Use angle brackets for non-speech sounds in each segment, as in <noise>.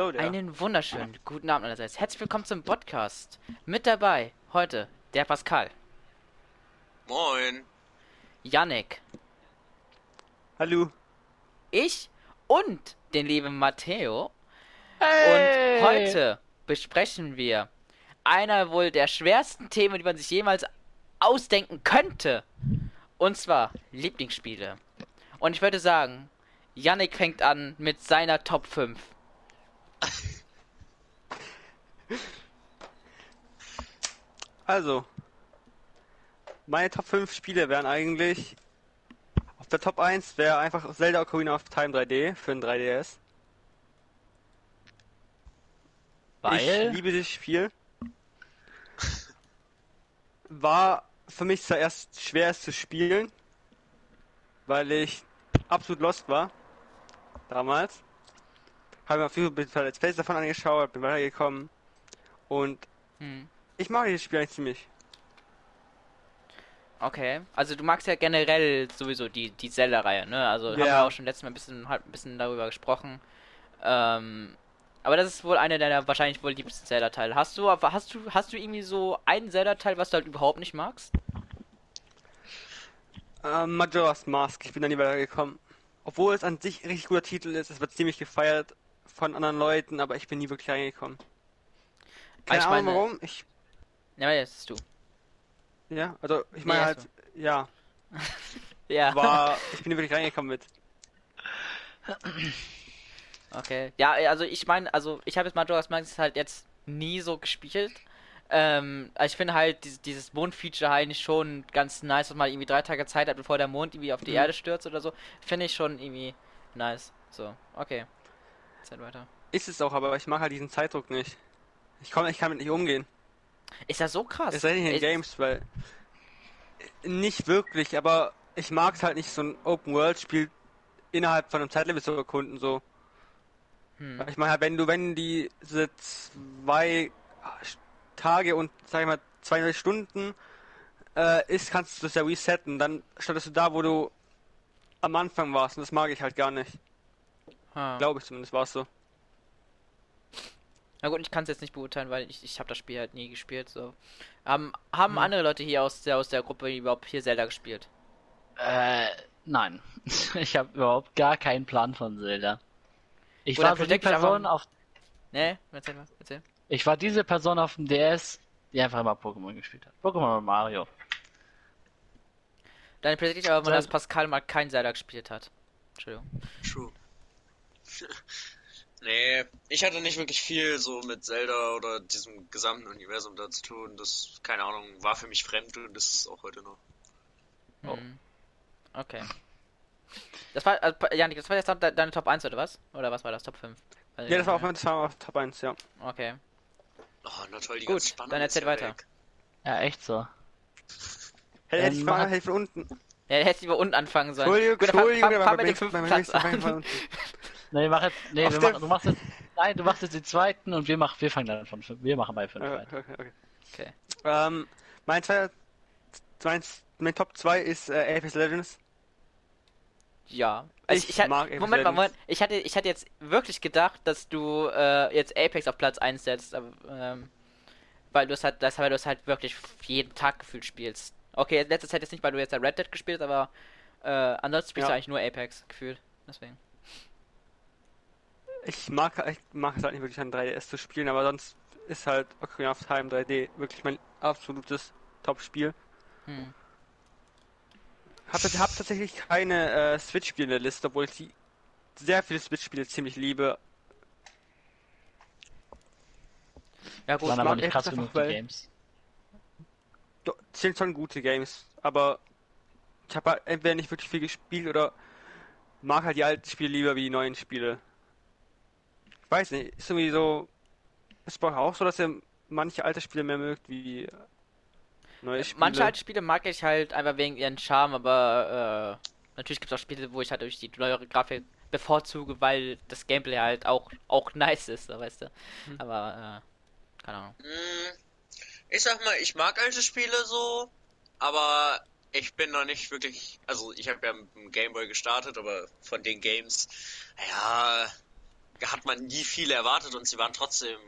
Hallo there. Einen wunderschönen guten Abend allerseits. Herzlich willkommen zum Podcast. Mit dabei heute der Pascal, Moin. Yannick, Hallo. ich und den lieben Matteo. Und heute besprechen wir einer wohl der schwersten Themen, die man sich jemals ausdenken könnte. Und zwar Lieblingsspiele. Und ich würde sagen, Yannick fängt an mit seiner Top 5. Also, meine Top 5 Spiele wären eigentlich. Auf der Top 1 wäre einfach Zelda Ocarina of Time 3D für ein 3DS. Ich Weil? liebe dieses Spiel. War für mich zuerst schwer es zu spielen, weil ich absolut lost war. Damals. Habe mir auf YouTube ein paar Let's Plays davon angeschaut, bin weitergekommen. Und Hm. ich mag dieses Spiel eigentlich ziemlich. Okay, also du magst ja generell sowieso die, die Zelda-Reihe, ne? Also haben wir Ja. auch schon letztes Mal ein bisschen, halt ein bisschen darüber gesprochen. Ähm, aber das ist wohl einer deiner wahrscheinlich wohl liebsten Zelda-Teile. Hast du, aber hast du, hast du irgendwie so einen Zelda-Teil, was du halt überhaupt nicht magst? Ähm, Majora's Mask, ich bin da nie weitergekommen. Obwohl es an sich ein richtig guter Titel ist, es wird ziemlich gefeiert von anderen Leuten, aber ich bin nie wirklich reingekommen. Keine ich Ahnung meine- warum, ich, Ja, das ist du. ja, also ich meine Nee, halt, also. ja, <laughs> Ja. war, ich bin nie wirklich reingekommen mit. <clears throat> Okay. Ja, also ich meine, also ich habe jetzt Majora's Mask halt jetzt nie so gespielt. Ähm, also ich finde halt dieses, dieses Mond-Feature halt eigentlich schon ganz nice, dass man irgendwie drei Tage Zeit hat, bevor der Mond irgendwie auf die Mhm. Erde stürzt oder so. Finde ich schon irgendwie nice. So, okay. Zeit weiter. Ist es auch, aber ich mag halt diesen Zeitdruck nicht. Ich komme, ich kann mit nicht umgehen. Ist das so krass? Es sei denn in Ist- Games, weil nicht wirklich, aber ich mag es halt nicht so ein Open-World-Spiel innerhalb von einem Zeitlimit zu erkunden, so. Hm. Ich meine, halt, wenn du, wenn die diese zwei Tage und sag ich mal 200 Stunden äh, ist, kannst du das ja resetten. Dann startest du da, wo du am Anfang warst. Und das mag ich halt gar nicht. Ha. Glaube ich zumindest, war es so. Na gut, ich kann es jetzt nicht beurteilen, weil ich, ich habe das Spiel halt nie gespielt. So. Haben, haben Hm. andere Leute hier aus der, aus der Gruppe überhaupt hier Zelda gespielt? Äh, nein. <laughs> Ich habe überhaupt gar keinen Plan von Zelda. Ich Oder war so die Person auf, Ne? Erzähl mal, erzähl. ich war diese Person auf dem DS, die einfach immer Pokémon gespielt hat. Pokémon und Mario. Dann predikte ich aber dass Zelda- Pascal mal kein Zelda gespielt hat. Entschuldigung. True. <laughs> nee, ich hatte nicht wirklich viel so mit Zelda oder diesem gesamten Universum da zu tun. Das, keine Ahnung, war für mich fremd und das ist auch heute noch. Oh. Hm. Okay. Das war, also, Janik, das war jetzt de deine Top 1 oder was? Oder was war das? Top 5? Weiß ich Ja, das war auch mein Top 1, ja. Okay. Oh, na toll, die Gut, ganze dann erzähl ja weiter. weg. Ja, echt so. Hätte, hätte ich Ähm, mal, hätte ich von unten. Ja, hätte lieber unten anfangen sollen. Entschuldigung, Gut, Entschuldigung, aber fang beim mit dem fünften Platz ich mal an. <laughs> Nee, mach jetzt, nee, Auf wir machen, du machst jetzt, nein, du machst jetzt den zweiten und wir machen, wir fangen dann von fünf, wir machen bei fünf Okay, weiter. okay, okay. Okay. Ähm, mein, zwei, mein, mein Top 2 ist äh, Apex Legends. Ja. Also Ich ich, hatte, mag Apex Moment mal, Legends. Moment. Ich hatte, ich hatte jetzt wirklich gedacht, dass du äh, jetzt Apex auf Platz 1 setzt, aber, ähm, weil du es halt, das, weil du es halt wirklich jeden Tag gefühlt spielst. Okay, letzte Zeit jetzt nicht, weil du jetzt Red Dead gespielt hast, aber äh, ansonsten spielst Ja. du eigentlich nur Apex gefühlt. Deswegen. Ich mag, ich mag es halt nicht wirklich an 3DS zu spielen, aber sonst ist halt Ocarina of Time 3D wirklich mein absolutes Top-Spiel. Hm. Hab, hab tatsächlich keine äh, Switch-Spiele in der Liste, obwohl ich die sehr viele Switch-Spiele ziemlich liebe. Ja gut, Waren mag aber nicht krass einfach, genug, die weil- Games. Do- sind schon gute Games, aber ich habe halt entweder nicht wirklich viel gespielt oder mag halt die alten Spiele lieber wie die neuen Spiele. Ich weiß nicht, ist irgendwie so. Ist bei euch auch so, dass ihr manche alte Spiele mehr mögt wie neue Spiele? Manche alte Spiele mag ich halt einfach wegen ihren Charme, aber äh, natürlich gibt es auch Spiele, wo ich halt durch die neuere Grafik bevorzuge, weil das Gameplay halt auch, auch nice ist, weißt du. Hm. Aber, äh, keine Ahnung. Hm, ich sag mal, ich mag alte Spiele so, aber ich bin noch nicht wirklich. Also, ich habe ja mit dem Gameboy gestartet, aber von den Games, ja, hat man nie viel erwartet und sie waren trotzdem,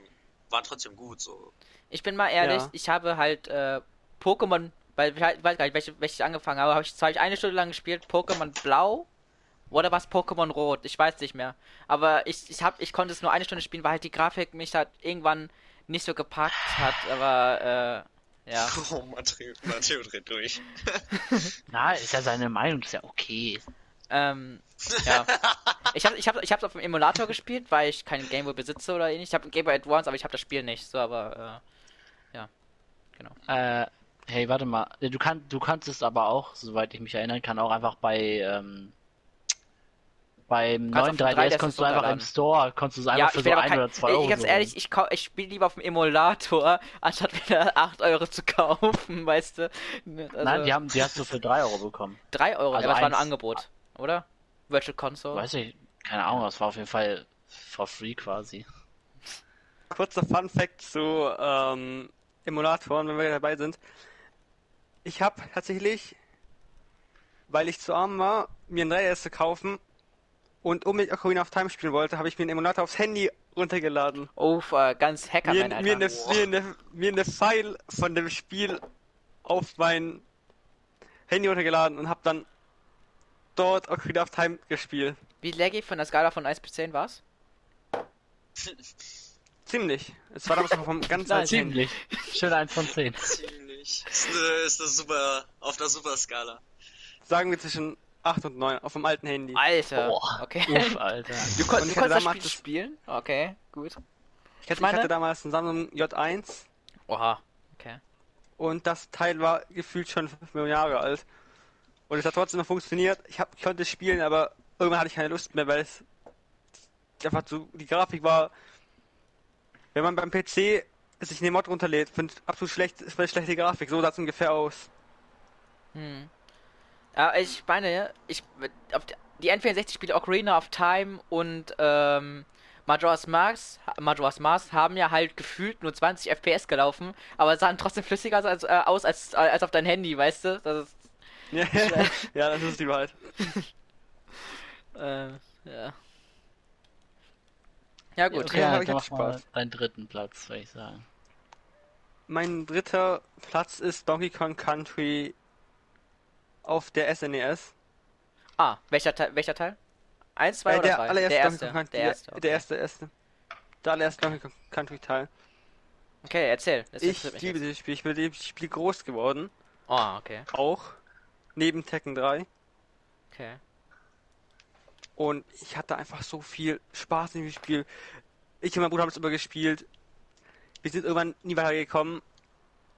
waren trotzdem gut, so. Ich bin mal ehrlich, Ja. ich habe halt äh, Pokémon, weil ich halt- weiß gar nicht, welche, welche ich angefangen habe, habe ich zwar eine Stunde lang gespielt, Pokémon Blau oder was Pokémon Rot, ich weiß nicht mehr. Aber ich, ich hab, ich konnte es nur eine Stunde spielen, weil halt die Grafik mich halt irgendwann nicht so gepackt hat, aber äh, ja. <laughs> Oh, Matteo dreht durch. <laughs> Na, ist ja seine Meinung, ist ja okay. Ähm, ja. Ich habe ich hab, ich hab's auf dem Emulator gespielt, weil ich keinen Gameboy besitze oder ähnlich. Ich habe einen Gameboy Advance, aber ich habe das Spiel nicht. So, aber äh, ja. Genau. Äh, hey, warte mal. Du, kann, du kannst es aber auch, soweit ich mich erinnern kann, auch einfach bei, ähm, beim neuen auf dem 3DS 3DS konntest du einfach im. Store, konntest du es Ja, einfach ich für so aber ein kein, oder zwei ey, Euro ganz ehrlich, ich, ich spiele lieber auf dem Emulator, <laughs> anstatt wieder 8 Euro zu kaufen, <laughs> weißt du. Also, Nein, die haben, die hast du für 3 Euro bekommen. 3 Euro, also ja, das war ein Angebot, oder? Virtual Console. Weiß ich, keine Ahnung, das war auf jeden Fall for free quasi. Kurzer Fun Fact zu ähm, Emulatoren, wenn wir dabei sind. Ich habe tatsächlich, weil ich zu arm war, mir ein 3DS zu kaufen und um mit Ocarina of Time spielen wollte, habe ich mir einen Emulator aufs Handy runtergeladen. Oh, ganz Mir, Hackerman, mir, Alter. eine, mir, eine, mir eine File von dem Spiel auf mein Handy runtergeladen und habe dann dort Ocarina of Time gespielt. Wie laggy von der Skala von 1 bis 10 war's? <laughs> Ziemlich. Es war damals noch vom ganz Nein, alten Handy. Ziemlich. Schön 1 von 10. <laughs> Ziemlich. Ist eine, ist eine super, auf der Superskala. Sagen wir zwischen 8 und 9 auf dem alten Handy. Alter. Boah. Okay. Uff, Alter. <laughs> Du, kon Und du konntest das damals Spiel das- spielen? Okay, gut. Ich hatte, meine- ich hatte damals einen Samsung J1 Oha. Okay. und das Teil war gefühlt schon 5 Millionen Jahre alt. Und es hat trotzdem noch funktioniert. Ich, hab, ich konnte spielen, aber irgendwann hatte ich keine Lust mehr, weil es einfach so, die Grafik war, wenn man beim PC sich eine Mod runterlädt, finde absolut schlecht, ist eine schlechte Grafik. So sah es ungefähr aus. Hm. Ja, ich meine, ich auf die- die N64-Spiele Ocarina of Time und ähm, Majora's Mask, Majora's Mask haben ja halt gefühlt nur 20 FPS gelaufen, aber sahen trotzdem flüssiger als, äh, aus als, als auf dein Handy, weißt du? Das ist, <laughs> Ja, das ist die Wahrheit. <laughs> äh, ja. Ja gut. Okay, Ja, dann ich hab Spaß. deinen dritten Platz, würde ich sagen. Mein dritter Platz ist Donkey Kong Country auf der E SNES. Ah, welcher Teil? Welcher Teil? Eins, zwei Äh, oder der drei? allererste der erste. Kong Country. Der erste. Der Okay. erste, erste. Der allererste Donkey Kong Country Teil. okay, erzähl. Das Ich liebe dieses Spiel. Ich bin mit dem Spiel groß geworden. Oh, okay. Auch. Neben Tekken 3. Okay. Und ich hatte einfach so viel Spaß in dem Spiel. Ich und mein Bruder haben es immer gespielt. Wir sind irgendwann nie weitergekommen.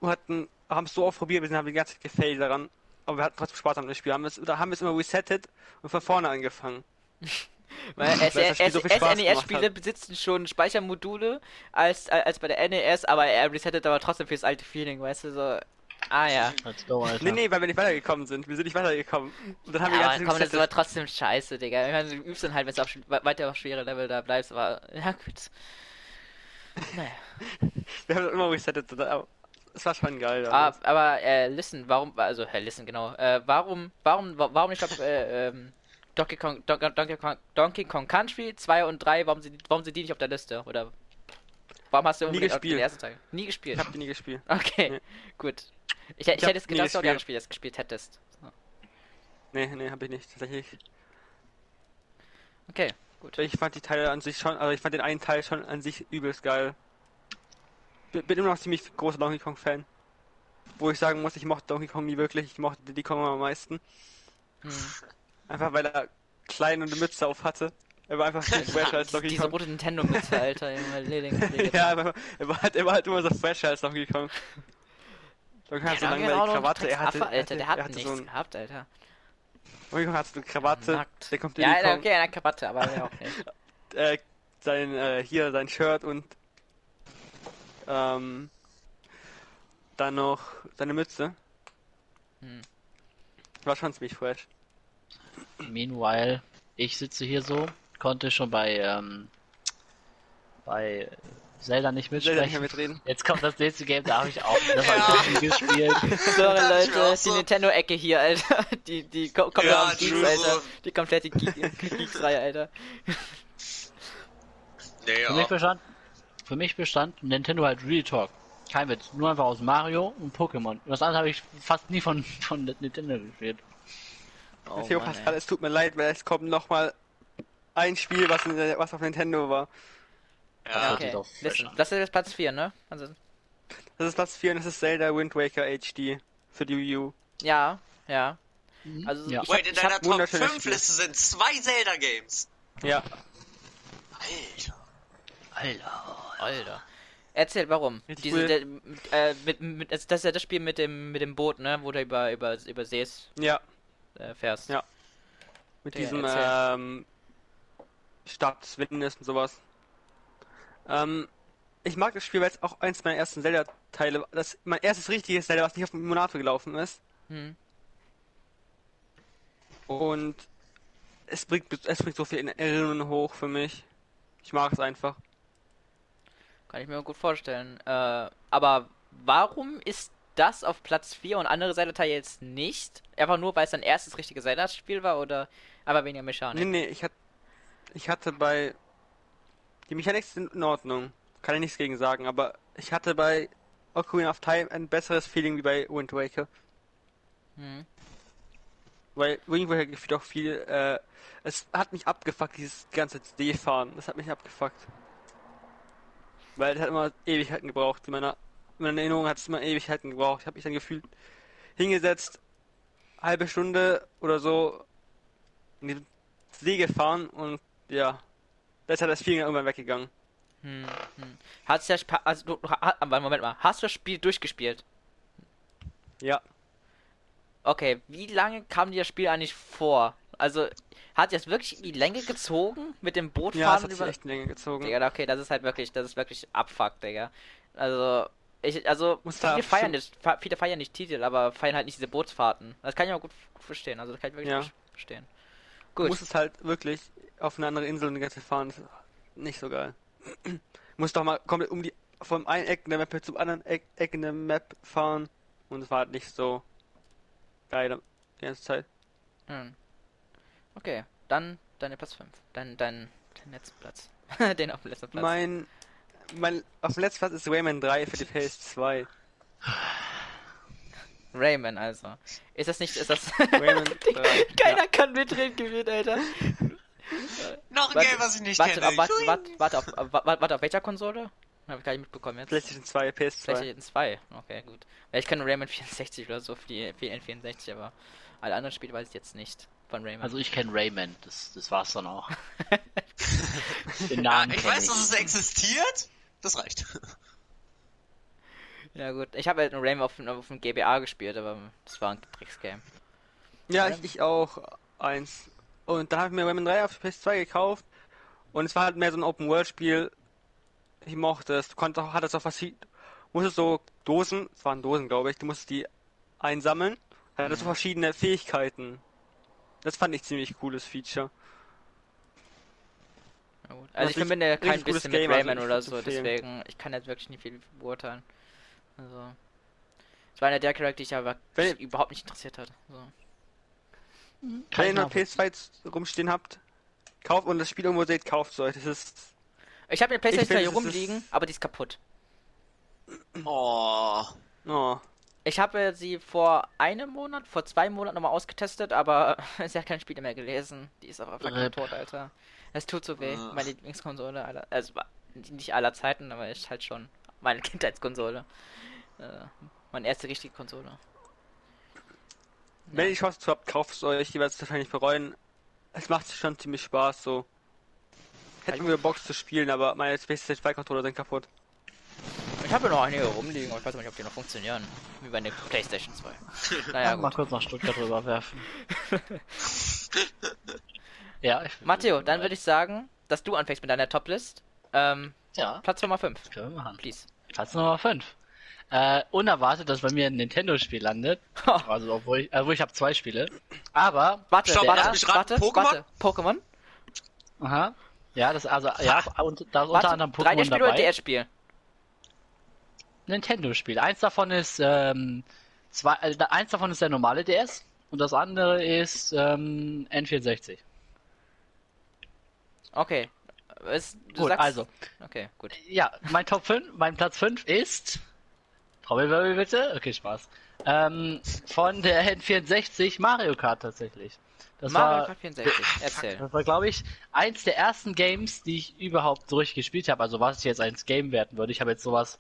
Und hatten, haben es so oft probiert, wir sind, haben die ganze Zeit gefailt daran. Aber wir hatten trotzdem Spaß an dem Spiel. Haben es, da haben wir es immer resettet und von vorne angefangen. <laughs> Weil SNES-Spiele hat. besitzen schon Speichermodule als, als bei der NES, aber er resettet aber trotzdem fürs alte Feeling, weißt du, so. Ah ja. Let's go, Alter. Nee, nee, weil wir nicht weitergekommen sind. Wir sind nicht weitergekommen. Und dann haben ja wir die komm, das ist aber trotzdem scheiße, Digga. Ich meine, du übst dann halt, wenn du auf, weiter auf schwere Level da bleibst, aber ja gut. Naja. <laughs> Wir haben das immer resettet. aber Es war schon geil. Ah, aber äh, listen, warum, also, äh, listen, genau. Äh, warum, warum, wa- warum, ich glaube, äh, ähm, Donkey Kong, Don Donkey Kong, Donkey Kong Country 2 und 3, warum sind, warum sind die nicht auf der Liste? Oder warum hast du Nie gespielt. den ersten Teil? Nie gespielt. Ich hab die nie gespielt. Okay, Nee. gut. Ich, ich, hab hätte nie gedacht, dass du anderen gespielt. Gespielt hättest. So. Nee, nee, hab ich nicht. Tatsächlich. Okay, gut. Ich fand die Teile an sich schon, also ich fand den einen Teil schon an sich übelst geil. Bin immer noch ziemlich großer Donkey Kong Fan. Wo ich sagen muss, ich mochte Donkey Kong nie wirklich, ich mochte Diddy Kong am meisten. Hm. Einfach weil er klein und eine Mütze auf hatte. Er war einfach viel <laughs> fresher als Donkey Diese Kong. rote Nintendo-Mütze, Alter. <laughs> Ja, er war, halt, er war halt immer so fresher als Donkey Kong. Kong hat so lange die Krawatte, er hatte, Affe, Alter, der hat er hatte nichts so ein, gehabt, Alter. Kong hat so eine Krawatte, Nackt. der kommt Ja, Alter, okay, eine Krawatte, aber ja auch nicht. <laughs> äh, sein, äh, hier, sein Shirt und ähm, dann noch seine Mütze. Hm. War schon ziemlich fresh. Meanwhile, ich sitze hier so, konnte schon bei, ähm, bei Zelda nicht Zelda nicht mitsprechen. mehr mitreden. Jetzt kommt das nächste Game, da habe ich auch <laughs> <laughs> das hab ich noch nie gespielt. Sorry, Leute, auch die so. Nintendo-Ecke hier, Alter. <laughs> Die, die ko komplett Ja, aus Geeks, Alter. Die komplette Ge Geeks-Reihe, Alter. Nee, Für mich ja. bestand, für mich bestand Nintendo halt Real Talk. Kein Witz. Nur einfach aus Mario und Pokémon. Und das andere habe ich fast nie von, von Nintendo gespielt. Oh, Theo Mann, Pascal, es tut mir leid, weil es kommt noch mal ein Spiel, was, was auf Nintendo war. Ja, okay. Listen, das ist jetzt Platz 4, ne? Also, Das ist Platz 4 und das ist Zelda Wind Waker HD für die Wii U. ja, ja. Also, Ja. ich hab, Wait, in deiner Top wunderschönes 5 Spiel. Liste sind zwei Zelda-Games. Ja, Alter. Alter. Alter. Erzähl, warum? Diese, cool. der, äh, mit, mit, das das ist ja das Spiel mit dem, mit dem Boot, ne? Wo du über, über, über Sees ja, äh, fährst. Ja. mit Ja, diesem erzähl. ähm, Stadt und sowas. Ähm, ich mag das Spiel, weil es auch eins meiner ersten Zelda-Teile war. Das mein erstes richtiges Zelda, was nicht auf dem Emulator gelaufen ist. Hm. Und es bringt, es bringt so viel in Erinnerungen hoch für mich. Ich mag es einfach. Kann ich mir gut vorstellen. Äh, aber warum ist das auf Platz 4 und andere Zelda-Teile jetzt nicht? Einfach nur, weil es dein erstes richtiges Zelda-Spiel war oder aber weniger Mechanik? Nee, nee, ich hatte, ich hatte bei, die Mechanik sind in Ordnung. Kann ich nichts gegen sagen, aber ich hatte bei Ocarina of Time ein besseres Feeling wie bei Wind Waker. Hm. Weil Wind Waker gefühlt auch viel, äh, es hat mich abgefuckt, dieses ganze D-Fahren. Das hat mich abgefuckt. Weil es hat immer Ewigkeiten gebraucht. In meiner, in meiner Erinnerung hat es immer Ewigkeiten gebraucht. Ich habe mich dann gefühlt hingesetzt, halbe Stunde oder so in die See gefahren und ja, da ist das Feeling irgendwann weggegangen. Hm, hm. Hat's ja also du, ha, aber Moment mal, hast du das Spiel durchgespielt? Ja, Okay, wie lange kam dir das Spiel eigentlich vor? Also, hat das wirklich in die Länge gezogen mit dem ja, es Bootfahren hat über. echt länger gezogen. Digga, okay, das ist halt wirklich, das ist wirklich Abfuck, Digga. Also, ich, also, Muss viele feiern nicht, viele feiern nicht Titel, aber feiern halt nicht diese Bootsfahrten. Das kann ich auch gut verstehen, also das kann ich wirklich Ja. gut verstehen. Du Gut, musst es halt wirklich auf eine andere Insel und die ganze Zeit fahren. Ist nicht so geil. <clears throat> musst doch mal komplett um die vom einen Eck in der Map zum anderen Eck, Eck in der Map fahren und es war halt nicht so geil die ganze Zeit. hm. okay, dann deine Platz 5, dein, dein, dein letzten Platz. <laughs> Den auf dem letzten Platz. Mein mein auf dem letzten Platz ist Rayman 3 für die PS2. <sighs> Rayman, also. Ist das nicht, ist das... Rayman <laughs> 3. Keiner kann mitreden gewinnen, Alter. <laughs> Noch ein Warte, Game, was ich nicht Warte, kenne. aber warte, warte, warte, auf, warte, warte, auf welcher Konsole? Hab ich gar nicht mitbekommen jetzt. PlayStation 2, PS2. PlayStation 2. Okay, gut. Ja, ich kenne Rayman <laughs> 64 oder so für die für die N64, aber alle anderen Spiele weiß ich jetzt nicht von Rayman. Also ich kenne Rayman, das, das war's dann auch. <laughs> Den Ja, Namen ich kenn weiß, dass es existiert. Das reicht. ja gut, ich habe halt nur Rayman auf, dem- auf dem GBA gespielt, aber das war ein Drecksgame. Ja, ich, ich auch eins. Und dann habe ich mir Rayman 3 auf die PS2 gekauft und es war halt mehr so ein Open-World-Spiel. Ich mochte es. Du konntest auch, hattest auch verschiedene, musstest so Dosen, es waren Dosen, glaube ich, du musstest die einsammeln. Da hattest du verschiedene Fähigkeiten. Das fand ich ziemlich cooles Feature. Ja, gut. Also ich bin ja kein bisschen mit Game, also Rayman ich oder so, deswegen ich kann jetzt wirklich nicht viel beurteilen. Also es war einer der Charakter, die ich aber Wenn- überhaupt nicht interessiert hat. So. Kann Wenn ihr nachvollziehen. PS2 rumstehen habt, kauft und das Spiel irgendwo seht, kauft es euch. Das ist Ich habe eine Playstation finde, hier das ist- rumliegen, aber die ist kaputt. Oh. oh, Ich habe sie vor einem Monat, vor zwei Monaten nochmal ausgetestet, aber <laughs> sie hat kein Spiel mehr gelesen. Die ist aber fucking tot, Alter. Es tut so weh. Ah. Meine Lieblingskonsole aller, also nicht aller Zeiten, aber ist halt schon meine <laughs> Kindheitskonsole. Äh, meine erste richtige Konsole. Wenn ihr die Chance dazu habt, kauft es euch. Ihr werdet es wahrscheinlich bereuen. Es macht schon ziemlich Spaß so. Hätten ich wir Box zu spielen, aber meine PlayStation 2 Controller sind kaputt. Ich habe noch einige rumliegen, aber ich weiß nicht, ob die noch funktionieren. Wie bei der Playstation 2. <laughs> Naja, Mal gut. kurz nach Stuttgart rüberwerfen. <laughs> ja, ich, Matteo, dann würde ich sagen, dass du anfängst mit deiner Toplist. Ähm, Ja, Platz Nummer 5, können wir machen. please. Platz Nummer 5. Äh, unerwartet, dass bei mir ein Nintendo-Spiel landet. Also, obwohl ich, obwohl ich habe zwei Spiele. Aber, Warte, Stopp, lass erste- warte, Pokémon? warte, Pokémon? aha. Ja, das, also, ja, und da ist unter Warte, anderem 3D-Spiel Pokémon oder dabei. DS-Spiel? Nintendo-Spiel. Eins davon ist, ähm, zwei, äh, eins davon ist der normale DS und das andere ist, ähm, N64. Okay. es, du Gut, sagst, also, Okay, gut. ja, mein Top 5, mein Platz 5 ist. Trommelwirbel bitte? Okay, Spaß. Ähm, von der N64 Mario Kart tatsächlich. Das Mario war, Kart 64, <laughs> erzähl. Das war, glaube ich, eins der ersten Games, die ich überhaupt so richtig gespielt habe. Also was ich jetzt als Game werten würde. Ich habe jetzt sowas,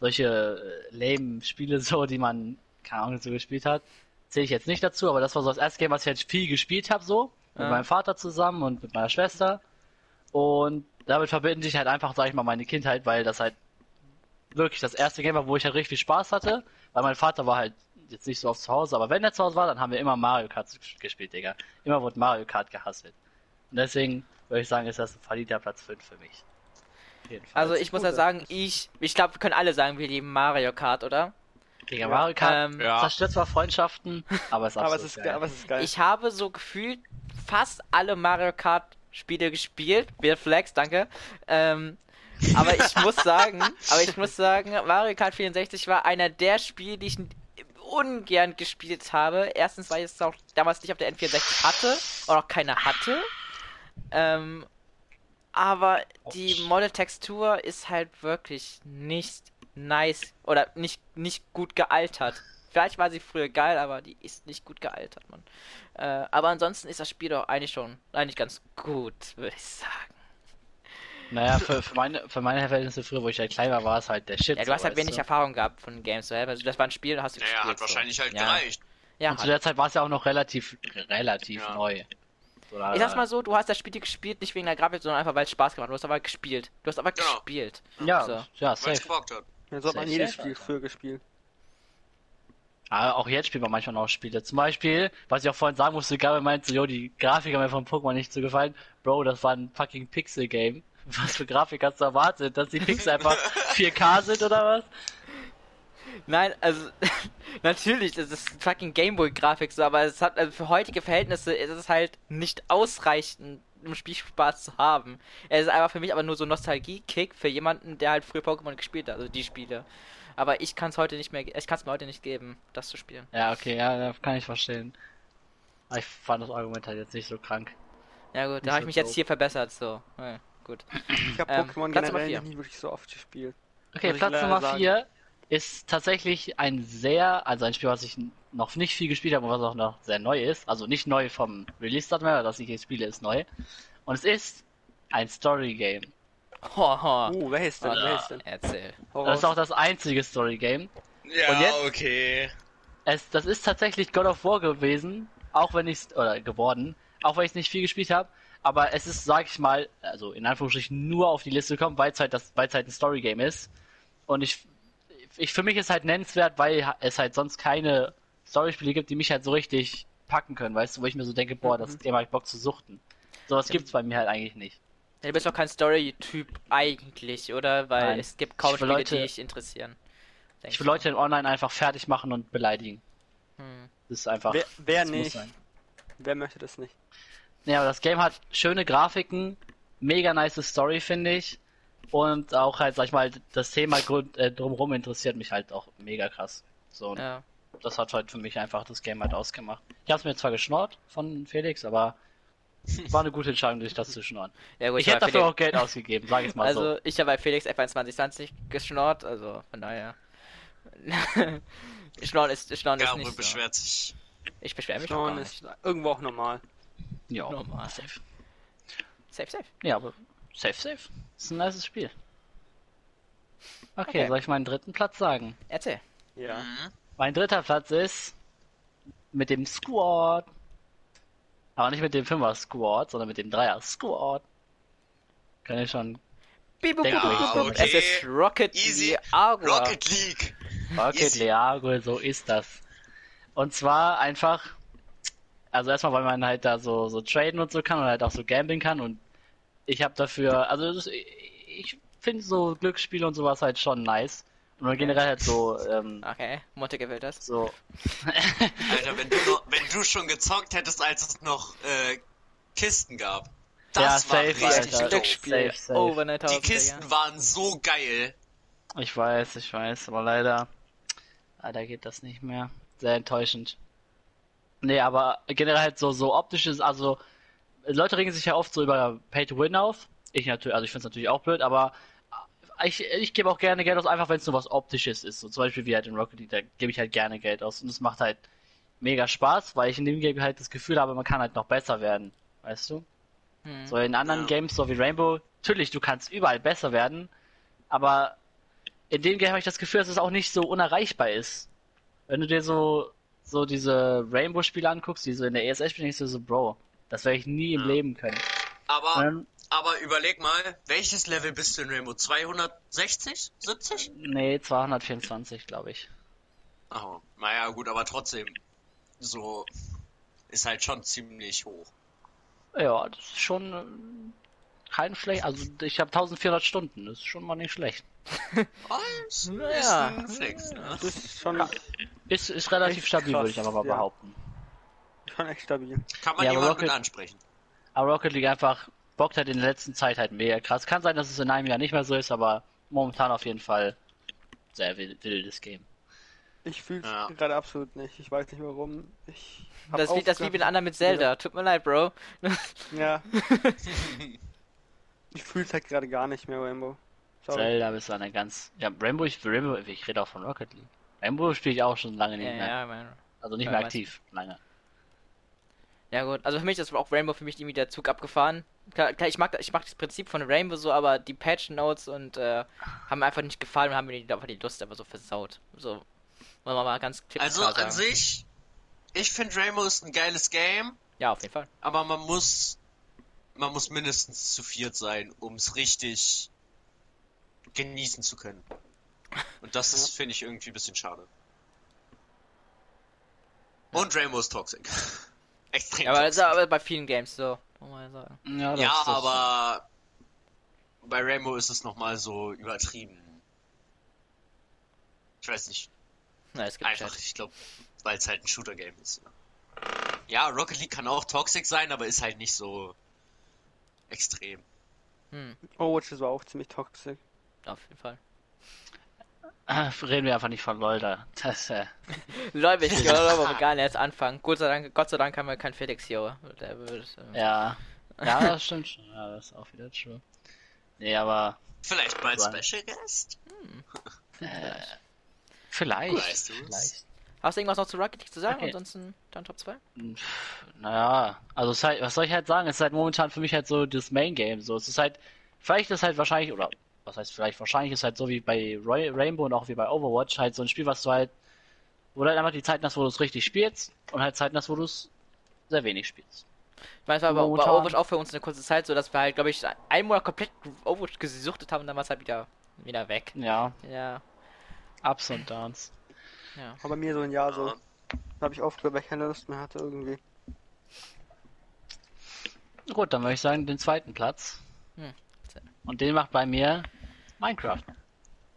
solche äh, lame Spiele <laughs> so, die man, keine Ahnung, so gespielt hat. Zähle ich jetzt nicht dazu, aber das war so das erste Game, was ich jetzt viel gespielt habe, so. Mit Ja. meinem Vater zusammen und mit meiner Schwester. Und damit verbinde ich halt einfach, sag ich mal, meine Kindheit, weil das halt wirklich das erste Game war, wo ich halt richtig viel Spaß hatte. Weil mein Vater war halt jetzt nicht so oft zu Hause, aber wenn er zu Hause war, dann haben wir immer Mario Kart gespielt, Digga. Immer wurde Mario Kart gehasselt. Und deswegen würde ich sagen, ist das ein verdienter Platz 5 für mich. Auf jeden Fall. Also ich muss ja Gute. sagen, ich, ich glaube, wir können alle sagen, wir lieben Mario Kart, oder? Digga, Mario Kart Ähm, Ja. zerstört zwar Freundschaften, <laughs> aber es ist Aber es ist, geil. aber es ist geil. Ich habe so gefühlt fast alle Mario Kart Spiele gespielt. Weird Flex, danke. Ähm, aber ich muss <laughs> sagen, aber ich muss sagen, Mario Kart 64 war einer der Spiele, die ich ungern gespielt habe. Erstens, weil ich es auch damals nicht auf der N64 hatte und auch keine hatte. Ähm, aber die Model-Textur ist halt wirklich nicht nice oder nicht, nicht gut gealtert. Vielleicht war sie früher geil, aber die ist nicht gut gealtert, Mann. Äh, aber ansonsten ist das Spiel doch eigentlich schon eigentlich ganz gut, würde ich sagen. Naja, für, für, meine, für meine Verhältnisse früher, wo ich halt klein war, war es halt der Shit. Ja, du so, hast halt weißt wenig du? Erfahrung gehabt von Games, so, also das war ein Spiel, da hast du Naja, gespielt. hat wahrscheinlich so. halt ja. gereicht. Ja, Und zu hat. der Zeit war es ja auch noch relativ, relativ Ja. neu. So, da- Ich sag's mal so, du hast das Spiel gespielt, nicht wegen der Grafik, sondern einfach weil es Spaß gemacht hat. Du hast aber gespielt. Du hast aber Genau. gespielt. Ja, So. ja, Weil es safe. gebockt hat. Ja, so hat man jedes safe, Spiel früher gespielt. Aber auch jetzt spielt man manchmal noch Spiele. Zum Beispiel, was ich auch vorhin sagen musste, Gabe meinte, jo, die Grafik hat mir von Pokémon nicht so gefallen. Bro, das war ein fucking Pixel-Game. Was für Grafik hast du erwartet? Dass die Pixel einfach 4K sind oder was? Nein, also <laughs> natürlich, das ist fucking Gameboy-Grafik so, aber es hat also für heutige Verhältnisse ist es halt nicht ausreichend, um Spiel Spaß zu haben. Es ist einfach für mich aber nur so Nostalgie-Kick für jemanden, der halt früher Pokémon gespielt hat, also die Spiele. Aber ich kann es heute nicht mehr, ich kann es mir heute nicht geben, das zu spielen. Ja, okay, ja, das kann ich verstehen. Aber ich fand das Argument halt jetzt nicht so krank. Ja gut, Nicht da habe so ich mich jetzt hier verbessert, so. Ja, gut. Ich habe Ähm, Pokémon Platz generell nie wirklich so oft gespielt. Okay, Platz Nummer sagen. 4 ist tatsächlich ein sehr, also ein Spiel, was ich noch nicht viel gespielt habe und was auch noch sehr neu ist. Also nicht neu vom Release-Datum her, das ich jetzt spiele, ist neu. Und es ist ein Story-Game. Ho, ho. Oh, wer ist denn? Ah, Wer ist denn? Erzähl. Das ist auch das einzige Story-Game. Ja, Und jetzt? okay. Es, das ist tatsächlich God of War gewesen, auch wenn ich oder geworden, auch wenn ich nicht viel gespielt habe. Aber es ist, sag ich mal, also in Anführungsstrichen nur auf die Liste gekommen, weil es halt das, weil es halt ein Story-Game ist. Und ich, ich, für mich ist halt nennenswert, weil es halt sonst keine Story-Spiele gibt, die mich halt so richtig packen können, weißt du, wo ich mir so denke, boah, das Mhm. Game hab ich Bock zu suchten. Sowas gibt's bei mir halt eigentlich nicht. Ja, du bist doch kein Story-Typ eigentlich, oder? Weil Nein. es gibt kaum Ich will Spiele, Leute- die dich interessieren. Ich will Leute in Online einfach fertig machen und beleidigen. Hm. Das ist einfach. Wer, wer das muss nicht? sein. Wer möchte das nicht? Ja, aber das Game hat schöne Grafiken, mega nice Story, finde ich. Und auch halt, sag ich mal, das Thema Grund, äh, drumherum interessiert mich halt auch mega krass. So, Ja. das hat halt für mich einfach das Game halt ausgemacht. Ich hab's mir zwar geschnort von Felix, aber <laughs> war eine gute Entscheidung, sich das zu schnorren. ja gut, Ich hätte habe dafür Felix, auch Geld ausgegeben, sag ich mal also so. ich habe bei Felix F1 2020 geschnort, also von daher. <laughs> Schnorren ist, Schnorren ist Garo nicht so. beschwert sich. Ich beschwere mich Schnorren gar ist nicht. irgendwo auch normal. Ja, normal. safe. Safe, safe. Ja, aber safe, safe. Das ist ein nices Spiel. Okay, Okay. soll ich meinen dritten Platz sagen? Erzähl. Ja. Mhm. Mein dritter Platz ist mit dem Squad. Aber nicht mit dem Fünfer Squad, sondern mit dem Dreier Squad. Kann ich schon. Bip, bup. Okay. Es ist Rocket Easy. Agua. Rocket League. Rocket Easy. League, so ist das. Und zwar einfach. Also erstmal, weil man halt da so, so traden und so kann und halt auch so gamblen kann und ich habe dafür, also das, ich finde so Glücksspiele und sowas halt schon nice. Und generell halt so, ähm, Okay, Monte gewählt das. so, <laughs> Alter, wenn du, noch, wenn du schon gezockt hättest, als es noch äh, Kisten gab. Ja, Das war safe, richtig Alter. Glücksspiel. Safe, safe. Over Die 9000. Kisten Digga. waren so geil. Ich weiß, ich weiß, aber leider, leider geht das nicht mehr. Sehr enttäuschend. Nee, aber generell halt so, so optisches, also, Leute regen sich ja oft so über Pay to Win auf. Ich natürlich, also ich finde es natürlich auch blöd, aber ich, ich gebe auch gerne Geld aus, einfach wenn es nur was Optisches ist. So zum Beispiel wie halt in Rocket League, da gebe ich halt gerne Geld aus. Und es macht halt mega Spaß, weil ich in dem Game halt das Gefühl habe, man kann halt noch besser werden. Weißt du? Hm. So in anderen Ja. Games, so wie Rainbow, natürlich, du kannst überall besser werden, aber in dem Game habe ich das Gefühl, dass es auch nicht so unerreichbar ist. Wenn du dir so, so diese Rainbow-Spiele anguckst, die so in der ESL spielen, denkst du so, Bro, das werde ich nie im Ja. Leben können. Aber, Ähm, aber überleg mal, welches Level bist du in Rainbow? 260? 70? nee, 224, glaube ich. Oh, naja, gut, aber trotzdem. So ist halt schon ziemlich hoch. Ja, das ist schon ähm, kein schlecht. Also ich habe 1400 Stunden, das ist schon mal nicht schlecht. <laughs> Ist, ist Naja. ein Flex, ne? Das ist schon, Ist, ist relativ Echt stabil, würde ich aber mal ja. behaupten. schon echt stabil. Kann man Ja, jemanden mit Rocket- ansprechen. Aber Rocket League einfach bockt halt in der letzten Zeit halt mega krass. Kann sein, dass es in einem Jahr nicht mehr so ist, aber momentan auf jeden Fall sehr wild- wildes Game. Ich fühle es Ja. gerade absolut nicht. Ich weiß nicht warum. Ich Das wie, das den anderen mit Zelda. Tut mir leid, Bro. Ja. <laughs> ich fühle es halt gerade gar nicht mehr, Rainbow. Sorry. Zelda ist eine ganz. Ja, Rainbow, ich, Rainbow, ich rede auch von Rocket League. Rainbow spiele ich auch schon lange nicht Ja, mehr. ja, man. Also nicht mehr aktiv, lange. Ja gut, also für mich ist auch Rainbow für mich irgendwie der Zug abgefahren. Klar, klar, ich mag ich mag das Prinzip von Rainbow so, aber die Patch Notes und äh, haben mir einfach nicht gefallen und haben mir die, einfach die Lust einfach so versaut. So, wollen wir mal ganz klipp Also klar an sagen. sich, ich finde Rainbow ist ein geiles Game, Ja, auf jeden Fall. aber man muss, man muss mindestens zu viert sein, um es richtig genießen zu können. Und das ist, finde ich, irgendwie ein bisschen schade. Und Rainbow ist toxic. <laughs> Extrem Ja, aber das ist toxic. aber bei vielen Games so, muss man sagen. Ja, das, ja, das, aber bei Rainbow ist es nochmal so übertrieben. Ich weiß nicht, Na, es gibt einfach, Chat. ich glaube, weil es halt ein Shooter-Game ist. Ja, Rocket League kann auch toxic sein, aber ist halt nicht so extrem. Hm, Overwatch ist aber auch ziemlich toxisch. auf jeden Fall. Ah, reden wir einfach nicht von LOL da. Das, äh, <laughs> Leute, ich <laughs> glaube, wir gar nicht erst anfangen. Gott sei Dank, Gott sei Dank haben wir keinen Felix hier. Der würde, äh, ja. <laughs> Ja, das stimmt schon. Ja, das ist auch wieder true. Nee, aber Vielleicht mal Right. Special Guest? vielleicht. Weißt du's? vielleicht. Hast du irgendwas noch zu Rocket League zu sagen? Okay. Ansonsten dann Top 2? Naja, also es ist halt, was soll ich halt sagen? Es ist halt momentan für mich halt so das Main Game. So, es ist halt, vielleicht ist halt wahrscheinlich, oder was heißt vielleicht, wahrscheinlich ist halt so wie bei Roy Rainbow und auch wie bei Overwatch halt so ein Spiel, was du halt, wo du halt einfach die Zeiten hast, wo du es richtig spielst und halt Zeiten hast, wo du es sehr wenig spielst. Ich meine, es war aber bei Momentan- Overwatch auch für uns eine kurze Zeit so, dass wir halt, glaube ich, einen Monat komplett Overwatch gesuchtet haben und dann war es halt wieder, wieder weg. Ja, Ja, Ups und Downs. ja. Aber bei mir so ein Jahr so. Ja. habe ich aufgehört, weil ich keine Lust mehr hatte irgendwie. Gut, dann würde ich sagen, den zweiten Platz. Hm. Und den macht bei mir Minecraft.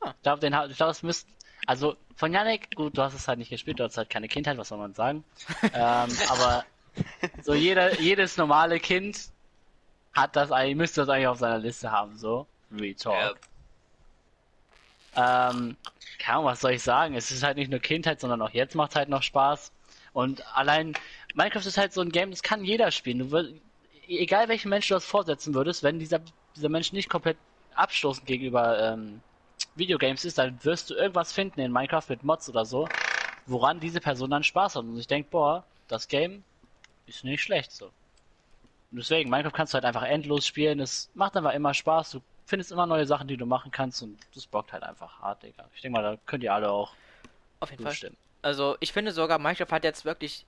Ich glaube, den ich glaube, es müsst, also von Yannick, gut, du hast es halt nicht gespielt, du hast halt keine Kindheit, was soll man sagen. <laughs> ähm, aber so jeder, jedes normale Kind hat das eigentlich, müsste das eigentlich auf seiner Liste haben, so. Retalk. Ähm, keine Ahnung, was soll ich sagen? Es ist halt nicht nur Kindheit, sondern auch jetzt macht halt noch Spaß. Und allein, Minecraft ist halt so ein Game, das kann jeder spielen. Du würd, egal welchen Menschen du das vorsetzen würdest, wenn dieser, dieser Mensch nicht komplett abstoßend gegenüber ähm, Videogames ist, dann wirst du irgendwas finden in Minecraft mit Mods oder so, woran diese Person dann Spaß hat. Und ich denke, boah, das Game ist nicht schlecht so. Und deswegen, Minecraft kannst du halt einfach endlos spielen. Es macht einfach immer Spaß. Du findest immer neue Sachen, die du machen kannst und das bockt halt einfach hart, Digga. Ich denke mal, da könnt ihr alle auch Auf jeden Fall. zustimmen. Also, ich finde sogar, Minecraft hat jetzt wirklich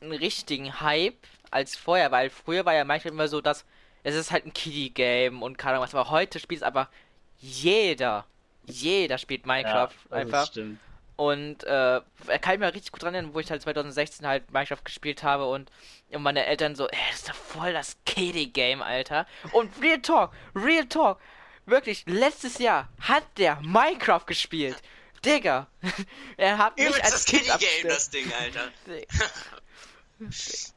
einen richtigen Hype als vorher, weil früher war ja Minecraft immer so, dass es ist halt ein Kiddie-Game und keine Ahnung was, aber heute spielt es einfach jeder. Jeder spielt Minecraft das einfach. stimmt. Und äh, er kann ich mir richtig gut dran erinnern, wo ich halt 2016 halt Minecraft gespielt habe und, und meine Eltern so, ey, das ist doch voll das Kiddie-Game, Alter. Und Real Talk, Real Talk, wirklich, letztes Jahr hat der Minecraft gespielt. Digga, <laughs> er hat mich Übelst als das Kind Kiddie-Game, abgestellt. das Ding, Alter. <laughs>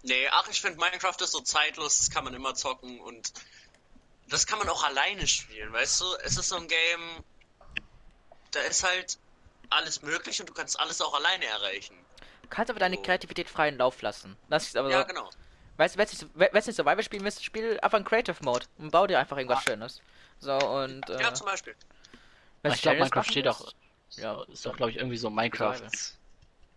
Nee, ach, ich finde Minecraft ist so zeitlos, das kann man immer zocken und das kann man auch alleine spielen, weißt du? Es ist so ein Game, da ist halt alles möglich und du kannst alles auch alleine erreichen. Du kannst aber deine So. Kreativität freien Lauf lassen. Das ist aber Ja, so, genau. Weißt du, wenn du Survival spielen willst, spiel einfach in Creative Mode und bau dir einfach irgendwas Ah. Schönes. So, und. Äh, Ja, zum Beispiel. ich glaube, Minecraft steht auch. Ja, ist doch, glaube ich, irgendwie so Minecraft.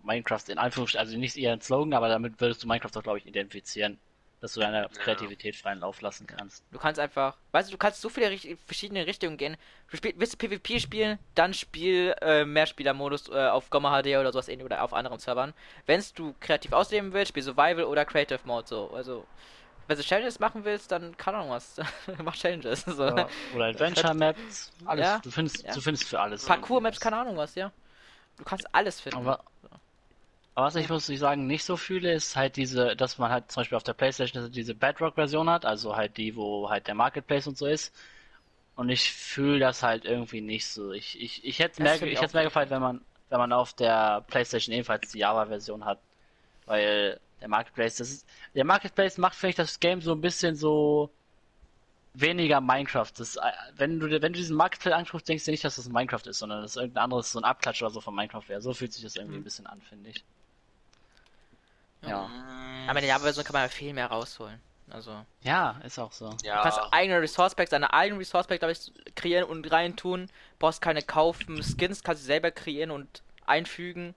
Minecraft in Anführungsstrichen, also nicht eher ein Slogan, aber damit würdest du Minecraft doch, glaube ich, identifizieren. Dass du deine Kreativität freien Lauf lassen kannst. Du kannst einfach, weißt du, du kannst so viele richt- verschiedene Richtungen gehen. Du spiel, willst du PvP spielen, dann spiel äh, Mehrspielermodus äh, auf Gomma HD oder sowas ähnlich oder auf anderen Servern. Wenn du kreativ ausleben willst, spiel Survival oder Creative Mode so. Also, wenn du Challenges machen willst, dann keine Ahnung was. <laughs> Mach Challenges. So. Ja, Oder Adventure Maps, alles. Ja, Du findest, ja. du findest für alles. Parkour-Maps, keine Ahnung was, ja. Du kannst alles finden. Aber, aber was ich muss ich sagen nicht so fühle, ist halt diese, dass man halt zum Beispiel auf der Playstation diese Bedrock-Version hat, also halt die, wo halt der Marketplace und so ist. Und ich fühle das halt irgendwie nicht so. Ich, ich, ich hätte Das mehr, ich hätte mehr gefallen, wenn man, wenn man auf der Playstation ebenfalls die Java-Version hat. Weil der Marketplace, das ist, der Marketplace macht, finde ich, das Game so ein bisschen so weniger Minecraft. Das, äh, wenn du, wenn du diesen Marketplace anguckst, denkst du nicht, dass das Minecraft ist, sondern dass es irgendein anderes, so ein Abklatsch oder so von Minecraft wäre. So fühlt sich das irgendwie ein bisschen an, finde ich. Ja. Mm, Aber in der Java-Version kann man ja viel mehr rausholen. Also, Ja, ist auch so. du kannst Ja, eigene Resource Packs, deine eigenen Resource Packs, glaube ich, kreieren und reintun. Brauchst keine kaufen, Skins kannst du selber kreieren und einfügen.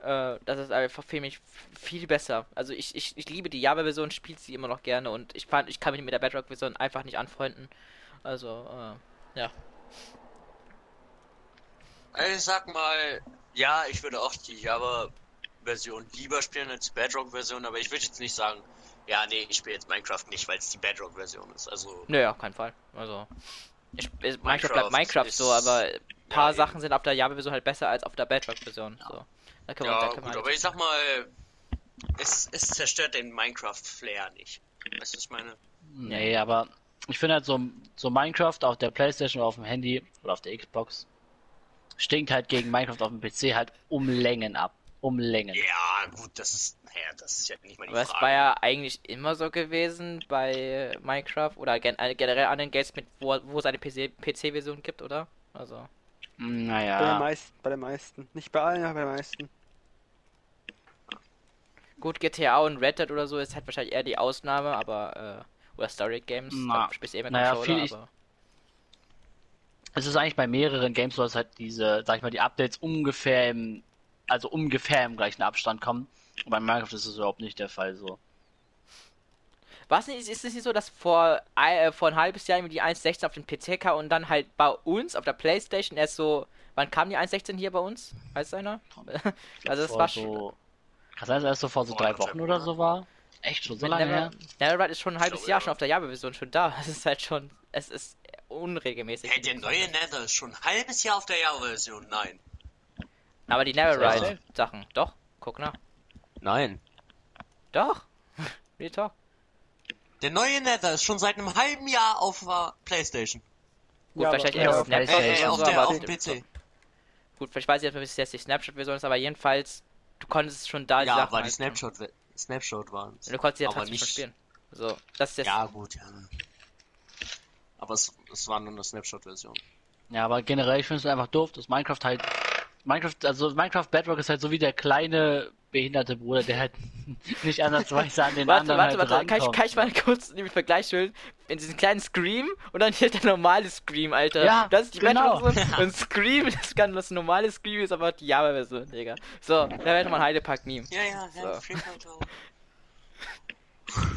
Äh, das ist einfach für mich viel besser. Also ich, ich, ich liebe die Java-Version, spiele sie immer noch gerne und ich fand, ich kann mich mit der Bedrock-Version einfach nicht anfreunden. Also, äh, ja. ich sag mal, ja, ich würde auch die Java-Version lieber spielen als die Bedrock-Version, aber ich würde jetzt nicht sagen, ja, nee, ich spiele jetzt Minecraft nicht, weil es die Bedrock-Version ist. Also, auf keinen Fall. Also, ich, es- Minecraft bleibt Minecraft Minecraft ist- so, aber ein paar eben. Sachen sind auf der Java-Version halt besser als auf der Bedrock-Version. So. Da können wir, da ja, können wir gut, halt- aber ich sag mal, es, es zerstört den Minecraft-Flair nicht. Weißt du, was ich meine? Nee, aber ich finde halt so, so Minecraft auf der Playstation oder auf dem Handy oder auf der Xbox stinkt halt gegen Minecraft auf dem PC halt um Längen ab. Um Längen. Ja, gut, das ist, naja, das ist ja nicht mal die Aber Frage. war ja eigentlich immer so gewesen bei Minecraft oder gen äh, generell anderen Games, mit, wo, wo es eine PC-Version gibt, oder? Also, Bei den Naja. meisten, bei den meisten. Nicht bei allen, aber bei den meisten. gut, GTA und Red Dead oder so ist halt wahrscheinlich eher die Ausnahme, aber, äh, oder Story Games, Na, da spielst du eh mit naja, Controller, aber. Es ist eigentlich bei mehreren Games so, dass halt diese, sag ich mal, die Updates ungefähr im, also ungefähr im gleichen Abstand kommen. Und bei Minecraft ist das überhaupt nicht der Fall so. Was nicht, ist es nicht so, dass vor, äh, vor ein halbes Jahr irgendwie die 1.16 auf den PC kam und dann halt bei uns auf der Playstation erst so, wann kam die 1.16 hier bei uns? Weiß einer? <laughs> also das war schon. so, kann sein, dass erst so vor so Vor drei Wochen oder so war? Echt schon so lange Never, her? Neverride ist schon ein halbes glaube, Jahr ja. schon auf der Java-Version schon da. <laughs> Es ist halt schon, es ist unregelmäßig. Hey, der neue Nether ist schon ein halbes Jahr auf der Java-Version. Nein. Aber die Neverride-Sachen, doch, guck nach. Nein. Doch, <laughs> Real Talk. Der neue Nether ist schon seit einem halben Jahr auf der Playstation. Gut, Ja, vielleicht aber- eher ja, auf auf Snapchat Äh, äh, PlayStation auf, so, der, aber auf dem PC. gut, vielleicht weiß ich nicht, ob es jetzt die Snapchat-Version ist, aber jedenfalls, du konntest schon da die Ja, Sachen weil die halt- Snapshot, Snapshot waren. Du konntest sie ja trotzdem nicht- schon spielen. So, das ist jetzt. Ja, gut, ja. Aber es, es war nur eine Snapshot-Version. Ja, aber generell, ich finde es einfach doof, dass Minecraft halt. Minecraft, also Minecraft Bedrock ist halt so wie der kleine behinderte Bruder, der halt <laughs> nicht ansatzweise an den Warte, anderen warte, halt warte, kann ich, kann ich mal kurz den Vergleich stellen? In diesen kleinen Scream und dann hier der normale Scream, Alter. Ja, das ist die genau. Bedrock-Version <laughs> und Scream, das, kann, das normale Scream ist aber die Java-Version, Digga. So, da wäre mal ein Heidepack-Meme. Ja, ja, ja, So. Halt. <laughs>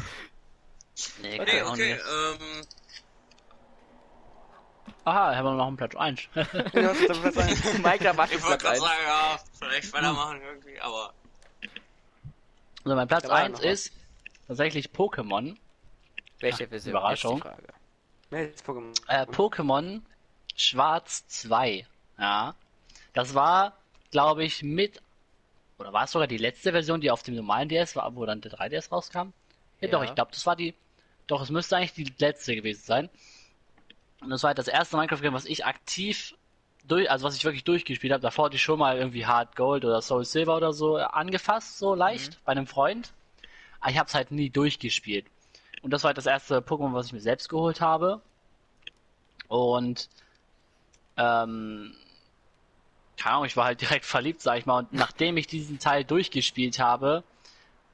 Nee, Okay, Nee, okay, ähm, Aha, haben wir noch einen Platz 1. <laughs> Ja, aber was ein- Minecraft macht ich wollte Platz gerade 1. sagen, ja, vielleicht weitermachen irgendwie, aber also mein Platz Da war 1 noch was. ist tatsächlich Pokémon. Welche Version? Überraschung. Ist Pokémon. Äh, Pokémon Schwarz 2. Ja. Das war, glaube ich, mit. Oder war es sogar die letzte Version, die auf dem normalen DS war, wo dann der 3DS rauskam? Ja, Ja. doch, ich glaube, das war die. Doch, es müsste eigentlich die letzte gewesen sein. Und das war halt das erste Minecraft-Game, was ich aktiv durch, also was ich wirklich durchgespielt habe. Davor hatte ich schon mal irgendwie Hard Gold oder Soul Silver oder so angefasst, so leicht, bei einem Freund. Aber ich habe es halt nie durchgespielt. Und das war halt das erste Pokémon, was ich mir selbst geholt habe. Und ähm, keine Ahnung, ich war halt <laughs> direkt verliebt, sag ich mal. Und nachdem ich diesen Teil durchgespielt habe,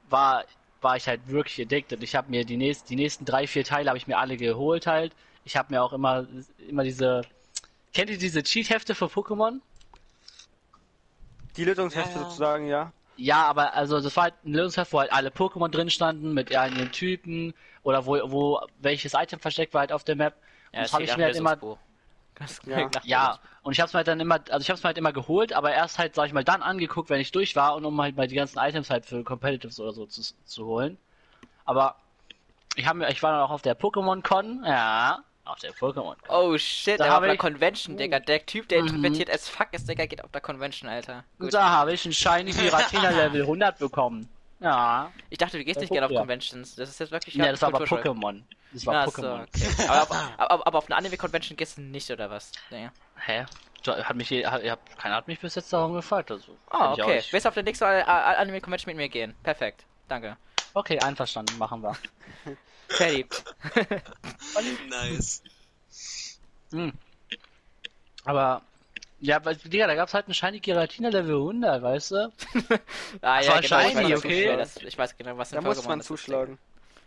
war war ich halt wirklich addicted. Ich habe mir die, nächst, die nächsten drei, vier Teile habe ich mir alle geholt halt. Ich habe mir auch immer, immer diese, kennt ihr diese Cheat-Hefte für Pokémon? Die Lösungshefte Ja, ja. sozusagen, ja. Ja, aber also das war halt ein Lösungsheft, wo halt alle Pokémon drin standen mit eigenen Typen oder wo, wo welches Item versteckt war halt auf der Map. Ja, das habe ich mir halt immer, Ja. ja, und ich habe es mir halt dann immer, also ich habe es mir halt immer geholt, aber erst halt, sag ich mal, dann angeguckt, wenn ich durch war und um halt mal die ganzen Items halt für Competitives oder so zu, zu holen. Aber ich habe mir, ich war dann auch auf der Pokémon Con, ja, auf der Pokémon Con. Oh shit, Da der war auf der ich- Convention, Digga. Der Typ, der Mhm. introvertiert as fuck ist, Digga, geht auf der Convention, Alter. Gut. da habe ich einen Shiny Giratina <laughs> Level 100 bekommen. Ja, Ich dachte, du gehst nicht gerne auf. Conventions. Das ist jetzt wirklich ja, das war aber. Pokémon. Das war Ach so, Pokémon. okay. aber, auf, aber, aber auf eine Anime-Convention gehst du nicht, oder was? Nee. Hä? Hat mich, hat, ja, keiner hat mich bis jetzt darum gefragt. Also, Ah, okay. nicht- Willst du auf der nächsten Anime-Convention mit mir gehen? Perfekt. Danke. Okay, einverstanden, machen wir. <laughs> Verliebt. Nice. Hm. Aber, ja, weil, Digga, da gab's halt einen Shiny Giratina Level 100, weißt du? <laughs> Ah, Das ja, genau, ich shiny, weiß, okay. Das, ich weiß genau, was Da muss man zuschlagen.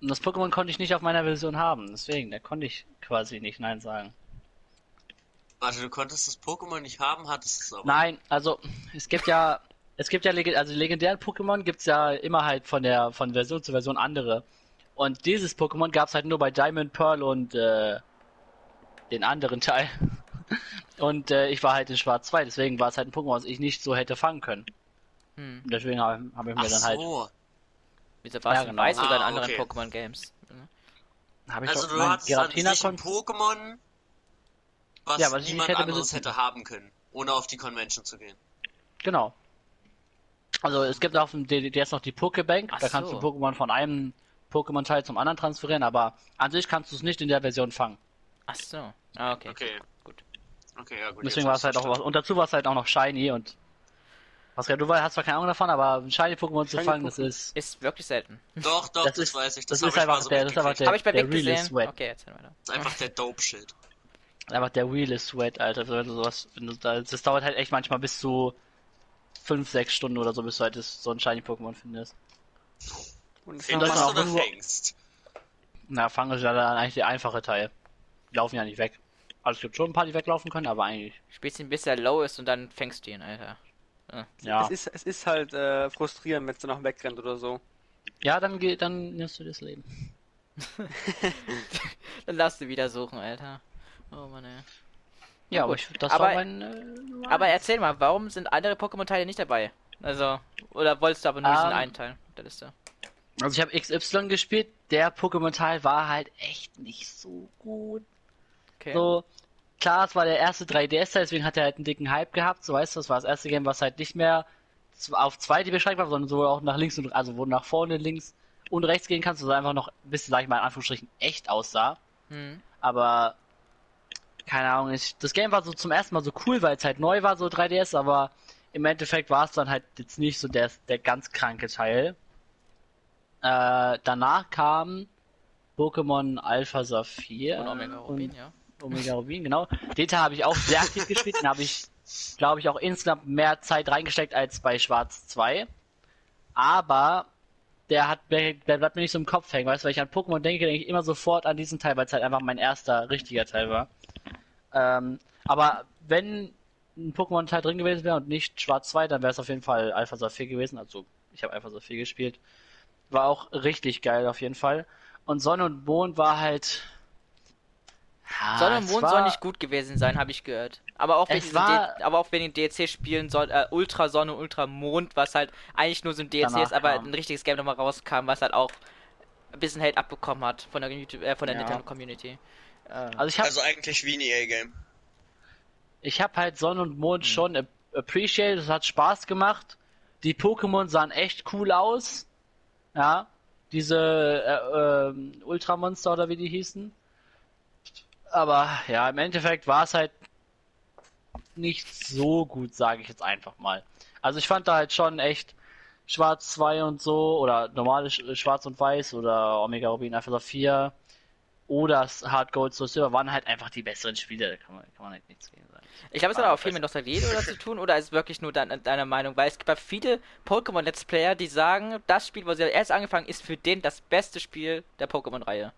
Und das Pokémon konnte ich nicht auf meiner Version haben, deswegen, da konnte ich quasi nicht Nein sagen. Warte, du konntest das Pokémon nicht haben, hattest es aber. Nein, also, es gibt ja, es gibt ja, leg- also legendären Pokémon gibt's ja immer halt von der, von Version zu Version andere. Und dieses Pokémon gab's halt nur bei Diamond, Pearl und, äh, den anderen Teil. <laughs> Und äh, ich war halt in Schwarz 2, deswegen war es halt ein Pokémon, was ich nicht so hätte fangen können. Hm. Und deswegen habe hab ich mir Ach dann halt, so. Wieso warst Ja, genau. weiß oder in Ah, anderen okay. Pokémon-Games? habe ich Also doch du hattest Giratina sich ein Pokémon, was, Ja, was ich nicht niemand hätte anderes besitzen. hätte haben können, ohne auf die Convention zu gehen. Genau. Also es gibt auf dem DDS noch die Pokébank, Ach da kannst so. du Pokémon von einem Pokémon-Teil zum anderen transferieren, aber an sich kannst du es nicht in der Version fangen. Ach so. Ah, okay. Okay. Gut. Okay, ja gut. Deswegen jetzt war hab es halt auch was. Und dazu war es halt auch noch Shiny und Pascal, du hast zwar keine Ahnung davon, aber ein Shiny-Pokémon zu Shiny fangen, das Pokémon. ist. Ist wirklich selten. Doch, doch, Das das, ist- weiß ich. das Das, ist hab einfach so der- das ist einfach der- Habe ich bei der Big Real gesehen? Sweat. Okay, erzähl weiter. Das ist einfach der Dope-Shit. Einfach der Real Sweat, Alter. Wenn du sowas, wenn du da, das dauert halt echt manchmal bis zu 5, 6 Stunden oder so, bis du halt das, so ein Shiny-Pokémon findest. Und Wen das auch du da nur- fängst. Na, fangen ist ja dann eigentlich der einfache Teil. Die laufen ja nicht weg. Also es gibt schon ein paar, die weglaufen können, aber eigentlich. Spielst ihn bis er low ist und dann fängst du ihn, Alter. Ja. Es ist, es ist halt äh, frustrierend, wenn es dann noch wegrennt oder so. Ja, dann dann nimmst du das Leben. <laughs> Dann darfst du wieder suchen, Alter. Oh Mann, ey. Ja, aber gut. ich, das Aber- war mein. Äh, Aber erzähl mal, warum sind andere Pokémon-Teile nicht dabei? Also, oder wolltest du aber nur diesen Ähm, einen Teil der Liste? Also ich habe XY gespielt, der Pokémon-Teil war halt echt nicht so gut. Okay. So, klar, es war der erste 3DS-Teil, deswegen hat er halt einen dicken Hype gehabt. So weißt du, das war das erste Game, was halt nicht mehr auf zwei die beschränkt war, sondern so auch nach links und also wo nach vorne, links und rechts gehen kannst, also einfach noch ein bisschen, sag ich mal, in Anführungsstrichen echt aussah. Hm. Aber keine Ahnung, ich, das Game war so zum ersten Mal so cool, weil es halt neu war, so 3DS, aber im Endeffekt war es dann halt jetzt nicht so der, der ganz kranke Teil. Äh, danach kam Pokémon Alpha Saphir Und Omega Rubin, und ja. Omega Rubin, genau. Den Teil habe ich auch sehr aktiv gespielt, den habe ich, glaube ich, auch insgesamt mehr Zeit reingesteckt als bei Schwarz 2. Aber der hat der bleibt mir nicht so im Kopf hängen, weißt du, weil ich an Pokémon denke, denke ich immer sofort an diesen Teil, weil es halt einfach mein erster richtiger Teil war. Ähm, aber wenn ein Pokémon-Teil drin gewesen wäre und nicht Schwarz 2, dann wäre es auf jeden Fall Alpha Saphir gewesen. Also ich habe Alpha Saphir gespielt. War auch richtig geil auf jeden Fall. Und Sonne und Mond war halt. Ja, Sonne und Mond war- soll nicht gut gewesen sein, habe ich gehört. Aber auch, wegen war- aber auch wegen den DLC-Spielen soll äh, Ultra Sonne, Ultra Mond, was halt eigentlich nur so ein DLC Danach ist, aber kam. ein richtiges Game nochmal rauskam, was halt auch ein bisschen Hate abbekommen hat von der YouTube, äh, von der Ja. Nintendo Community. Äh, Also ich habe Also eigentlich wie ein EA-Game. ich hab halt Sonne und Mond Hm. schon ap- appreciated, es hat Spaß gemacht. Die Pokémon sahen echt cool aus. Ja, diese äh, ähm, Ultramonster oder wie die hießen. Aber ja, im Endeffekt war es halt nicht so gut, sage ich jetzt einfach mal. Also ich fand da halt schon echt Schwarz 2 und so oder normale Sch Schwarz und Weiß oder Omega Rubin Alpha 4 oder Hard Gold Soul Silver waren halt einfach die besseren Spiele, da kann man, kann man halt nichts gegen. Ich glaube, es hat Ah, auch viel mit Nostalgie <laughs> oder zu tun, oder ist es wirklich nur dein, deine Meinung? Weil es gibt ja viele Pokémon-Let's Player, die sagen, das Spiel, wo sie erst angefangen ist, für den das beste Spiel der Pokémon-Reihe.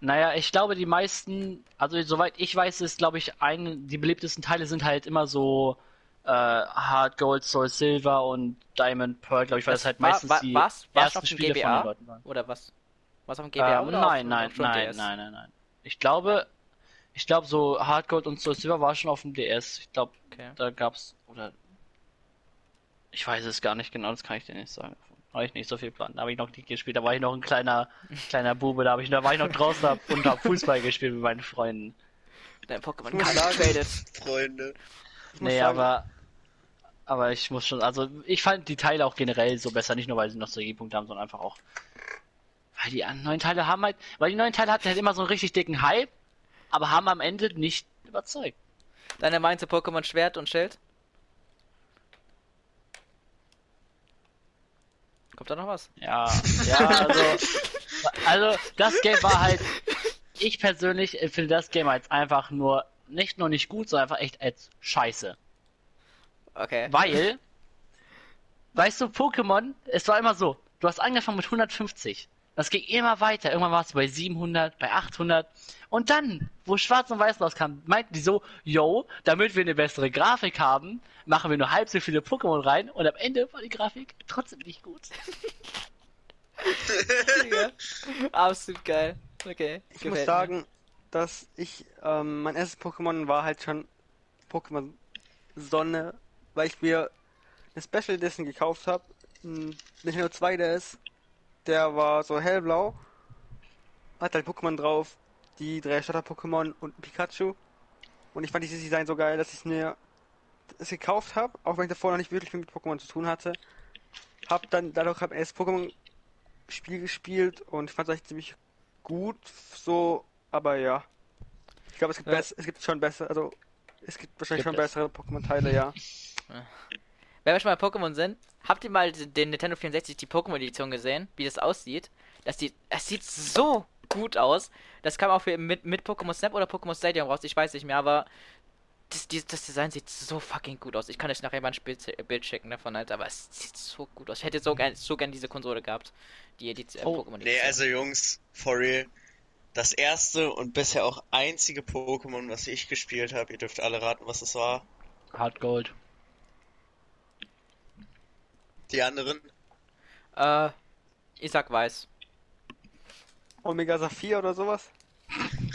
Naja, ich glaube, die meisten, also soweit ich weiß, ist, glaube ich, ein, die beliebtesten Teile sind halt immer so äh, Hard Gold, Soul Silver und Diamond Pearl, glaube ich, weil das, halt war, meistens war, die war's ersten auf dem Spiele GBA? von den Leuten waren. Oder was? Was auf dem GBA Ähm, oder nein, auf, nein, auf nein, nein, nein, nein. Ich glaube, ich glaube, so Hard Gold und Soul Silver war schon auf dem DS. Ich glaube, Okay. da gab's, oder, ich weiß es gar nicht genau, das kann ich dir nicht sagen. Habe ich nicht so viel Plan. Da habe ich noch nie gespielt. Da war ich noch ein kleiner, <laughs> kleiner Bube. Da, hab ich, da war ich noch draußen hab- und habe Fußball gespielt mit meinen Freunden. Dein Pokémon Ich muss Card sagen- traded. Freunde. Nee, sagen, aber, aber ich muss schon, also ich fand die Teile auch generell so besser, nicht nur weil sie Nostalgiepunkte haben, sondern einfach auch, weil die neuen Teile haben halt, weil die neuen Teile hatten halt immer so einen richtig dicken Hype, aber haben am Ende nicht überzeugt. Deine Meinung zu Pokémon Schwert und Schild? Kommt da noch was? Ja, <laughs> ja, also, also das Game war halt, ich persönlich finde das Game als einfach nur, nicht nur nicht gut, sondern einfach echt als scheiße. Okay. Weil, weißt du, Pokémon, es war immer so, du hast angefangen mit 150. Das ging immer weiter. Irgendwann warst du bei 700, bei 800. Und dann, wo Schwarz und Weiß rauskam, meinten die so, yo, damit wir eine bessere Grafik haben, machen wir nur halb so viele Pokémon rein. Und am Ende war die Grafik trotzdem nicht gut. Ja. Absolut geil. Okay. Ich muss sagen, dass ich, ähm, mein erstes Pokémon war halt schon Pokémon Sonne, weil ich mir eine Special Edition gekauft habe. Nintendo 2DS, der war so hellblau, hat halt Pokémon drauf, die drei Starter-Pokémon und ein Pikachu. Und ich fand dieses Design so geil, dass ich mir es gekauft habe, auch wenn ich davor noch nicht wirklich viel mit Pokémon zu tun hatte. Hab dann dadurch hab erst Pokémon Spiel gespielt und ich fand es eigentlich ziemlich gut, so, aber ja. Ich glaube, es gibt Ja. es gibt schon besser, also es gibt wahrscheinlich Gibt schon es. bessere Pokémon-Teile, ja. <laughs> Wenn wir schon bei Pokémon sind, habt ihr mal den Nintendo 64 die Pokémon-Edition gesehen, wie das aussieht? Das sieht, das sieht so gut aus. Das kam auch für, mit, mit Pokémon Snap oder Pokémon Stadium raus, ich weiß nicht mehr, aber das, die, das Design sieht so fucking gut aus. Ich kann euch nachher mal ein Bild, Bild schicken davon, Alter, aber es sieht so gut aus. Ich hätte so gern, so gern diese Konsole gehabt. Die Edition, Oh, Pokémon Nee, Edition. also Jungs, for real. Das erste und bisher auch einzige Pokémon, was ich gespielt habe, ihr dürft alle raten, was es war. Hard Gold. Die anderen? Äh, ich sag weiß. Omega Saphir oder sowas?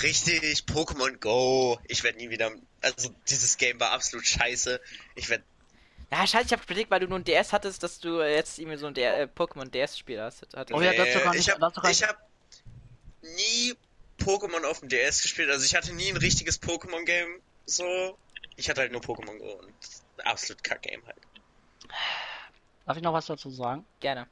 Richtig, Pokémon Go. Ich werde nie wieder. Also, dieses Game war absolut scheiße. Ich werde. Ja, scheiße, ich hab überlegt, weil du nur ein DS hattest, dass du jetzt irgendwie so ein der, äh, Pokémon DS-Spiel hast. hattest. Oh ja, dazu kann ich ich- habe hab nie Pokémon auf dem DS gespielt. Also, ich hatte nie ein richtiges Pokémon-Game. So. Ich hatte halt nur Pokémon Go und absolut Kack-Game halt. Darf ich noch was dazu sagen? Gerne.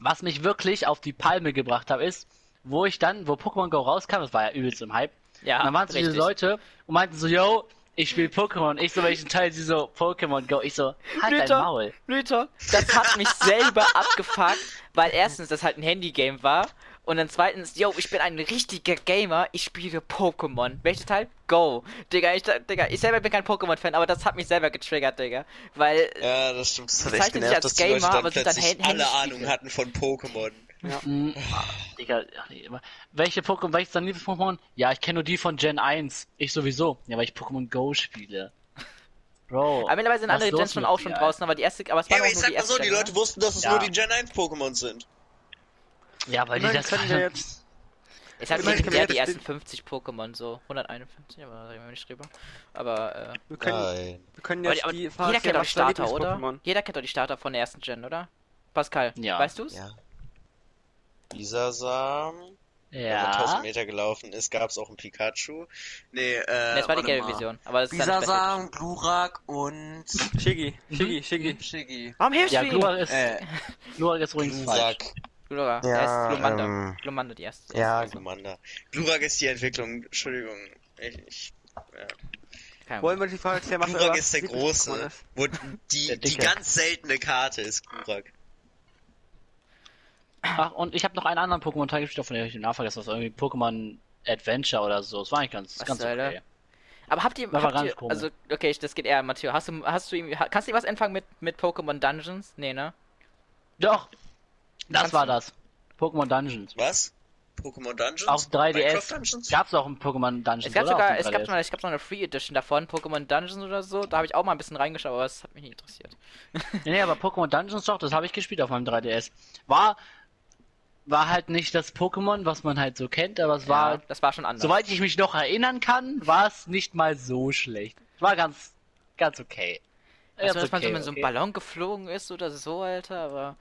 Was mich wirklich auf die Palme gebracht hat, ist, wo ich dann, wo Pokémon Go rauskam, das war ja übelst im Hype, Ja, und dann waren so diese richtig. Leute und meinten so, yo, ich spiele Pokémon. Ich so, welchen Teil? Sie so, Pokémon Go. Ich so, halt dein Lüter. Maul. Lüter, das hat mich selber <laughs> abgefuckt, weil erstens das halt ein Handygame war und dann zweitens, yo, ich bin ein richtiger Gamer, ich spiele Pokémon. Welches Teil? Go. Digga, ich, Digga, ich selber bin kein Pokémon-Fan, aber das hat mich selber getriggert, Digga. Weil, Ja, das stimmt. Das hat Die echt zeichnen sich genervt, als dass die Leute Gamer, aber sind dann Hand- alle. Ahnung hatten von Pokémon. Mm, ah, Digga, ach nee, immer. welche Pokémon, welches dein Lieblings-Pokémon? Ja, ich kenne nur die von Gen 1. Ich sowieso. Ja, weil ich Pokémon Go spiele. Bro. aber mittlerweile sind andere Gens schon auch schon draußen, aber die erste, aber es Ja, war aber auch ich nur sag die mal so, die Leute oder? wussten, dass es Ja. nur die Gen 1 Pokémon sind. Ja, weil die das können wir jetzt, <laughs> Es hat legendär die ersten 50 Pokémon, so 151, aber da reden wir nicht drüber. Aber, äh, wir können, Nein. wir können aber, jetzt aber die jeder kennt doch die Starter, oder? Jeder kennt doch die Starter von der ersten Gen, oder? Pascal, Ja. weißt du's? Ja. Wenn man Ja. 1000 Meter gelaufen ist, gab es auch ein Pikachu. Nee, äh. Nee, das war die gelbe mal. Version, aber das ist dann Bisasam, Glurak und Shiggy, Shiggy, Shiggy. Shiggy. Warum hilfst Ja, du ihm? Glurak ist, Äh, Glurak ist übrigens falsch. Glurak. Glura, Ja, der ist Glumanda. ähm, Glumanda, die erste. ja, also, Glumanda. Glurak ist die Entwicklung. Entschuldigung. Ich, ich, kein Wollen wir die Frage stellen, was Glurak ist der große. Wo Der die, die ganz seltene Karte ist Glurak. Ach, und ich habe noch einen anderen Pokémon-Teil gespielt, von dem ich den Namen vergessen habe. irgendwie Pokémon Adventure oder so. Das war eigentlich ganz, Was ganz okay. Aber habt ihr, habt ganz ihr komisch. also okay, das geht eher Matteo. Hast du hast du ihm kannst du was anfangen mit mit Pokémon Dungeons? Nee, ne? Doch, das war das. Pokémon Dungeons. Was? Pokémon Dungeons? Auf 3DS Minecraft Dungeons? gab's auch ein Pokémon Dungeons, Es gab sogar es gab 3DS. noch, es gab noch eine Free Edition davon, Pokémon Dungeons oder so. Da habe ich auch mal ein bisschen reingeschaut, aber es hat mich nicht interessiert. Nee, nee, aber Pokémon Dungeons doch, das habe ich gespielt auf meinem 3DS. War war halt nicht das Pokémon, was man halt so kennt, aber es war, ja, das war schon anders. soweit ich mich noch erinnern kann, war es nicht mal so schlecht. War ganz, ganz okay. also, dass man so okay, mit so einem okay. Ballon geflogen ist oder so, Alter, aber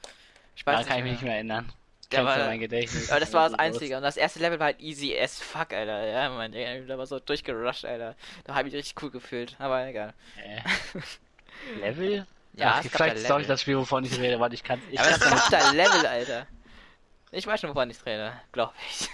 ich weiß Da kann ich mich nicht mehr erinnern. Ja, Kennst du aber- mein Gedächtnis? <laughs> Aber das war das Einzige. Und das erste Level war halt easy as fuck, Alter. Ja, man, da war so durchgerusht, Alter. Da habe ich mich richtig cool gefühlt. Aber egal. Äh. <laughs> Level? Ja, Ach, es vielleicht da ist nicht das Spiel, wovon ich rede, weil ich kann. Ich Aber das gab da Level, Alter. Ich weiß schon, wovon ich rede, glaube ich.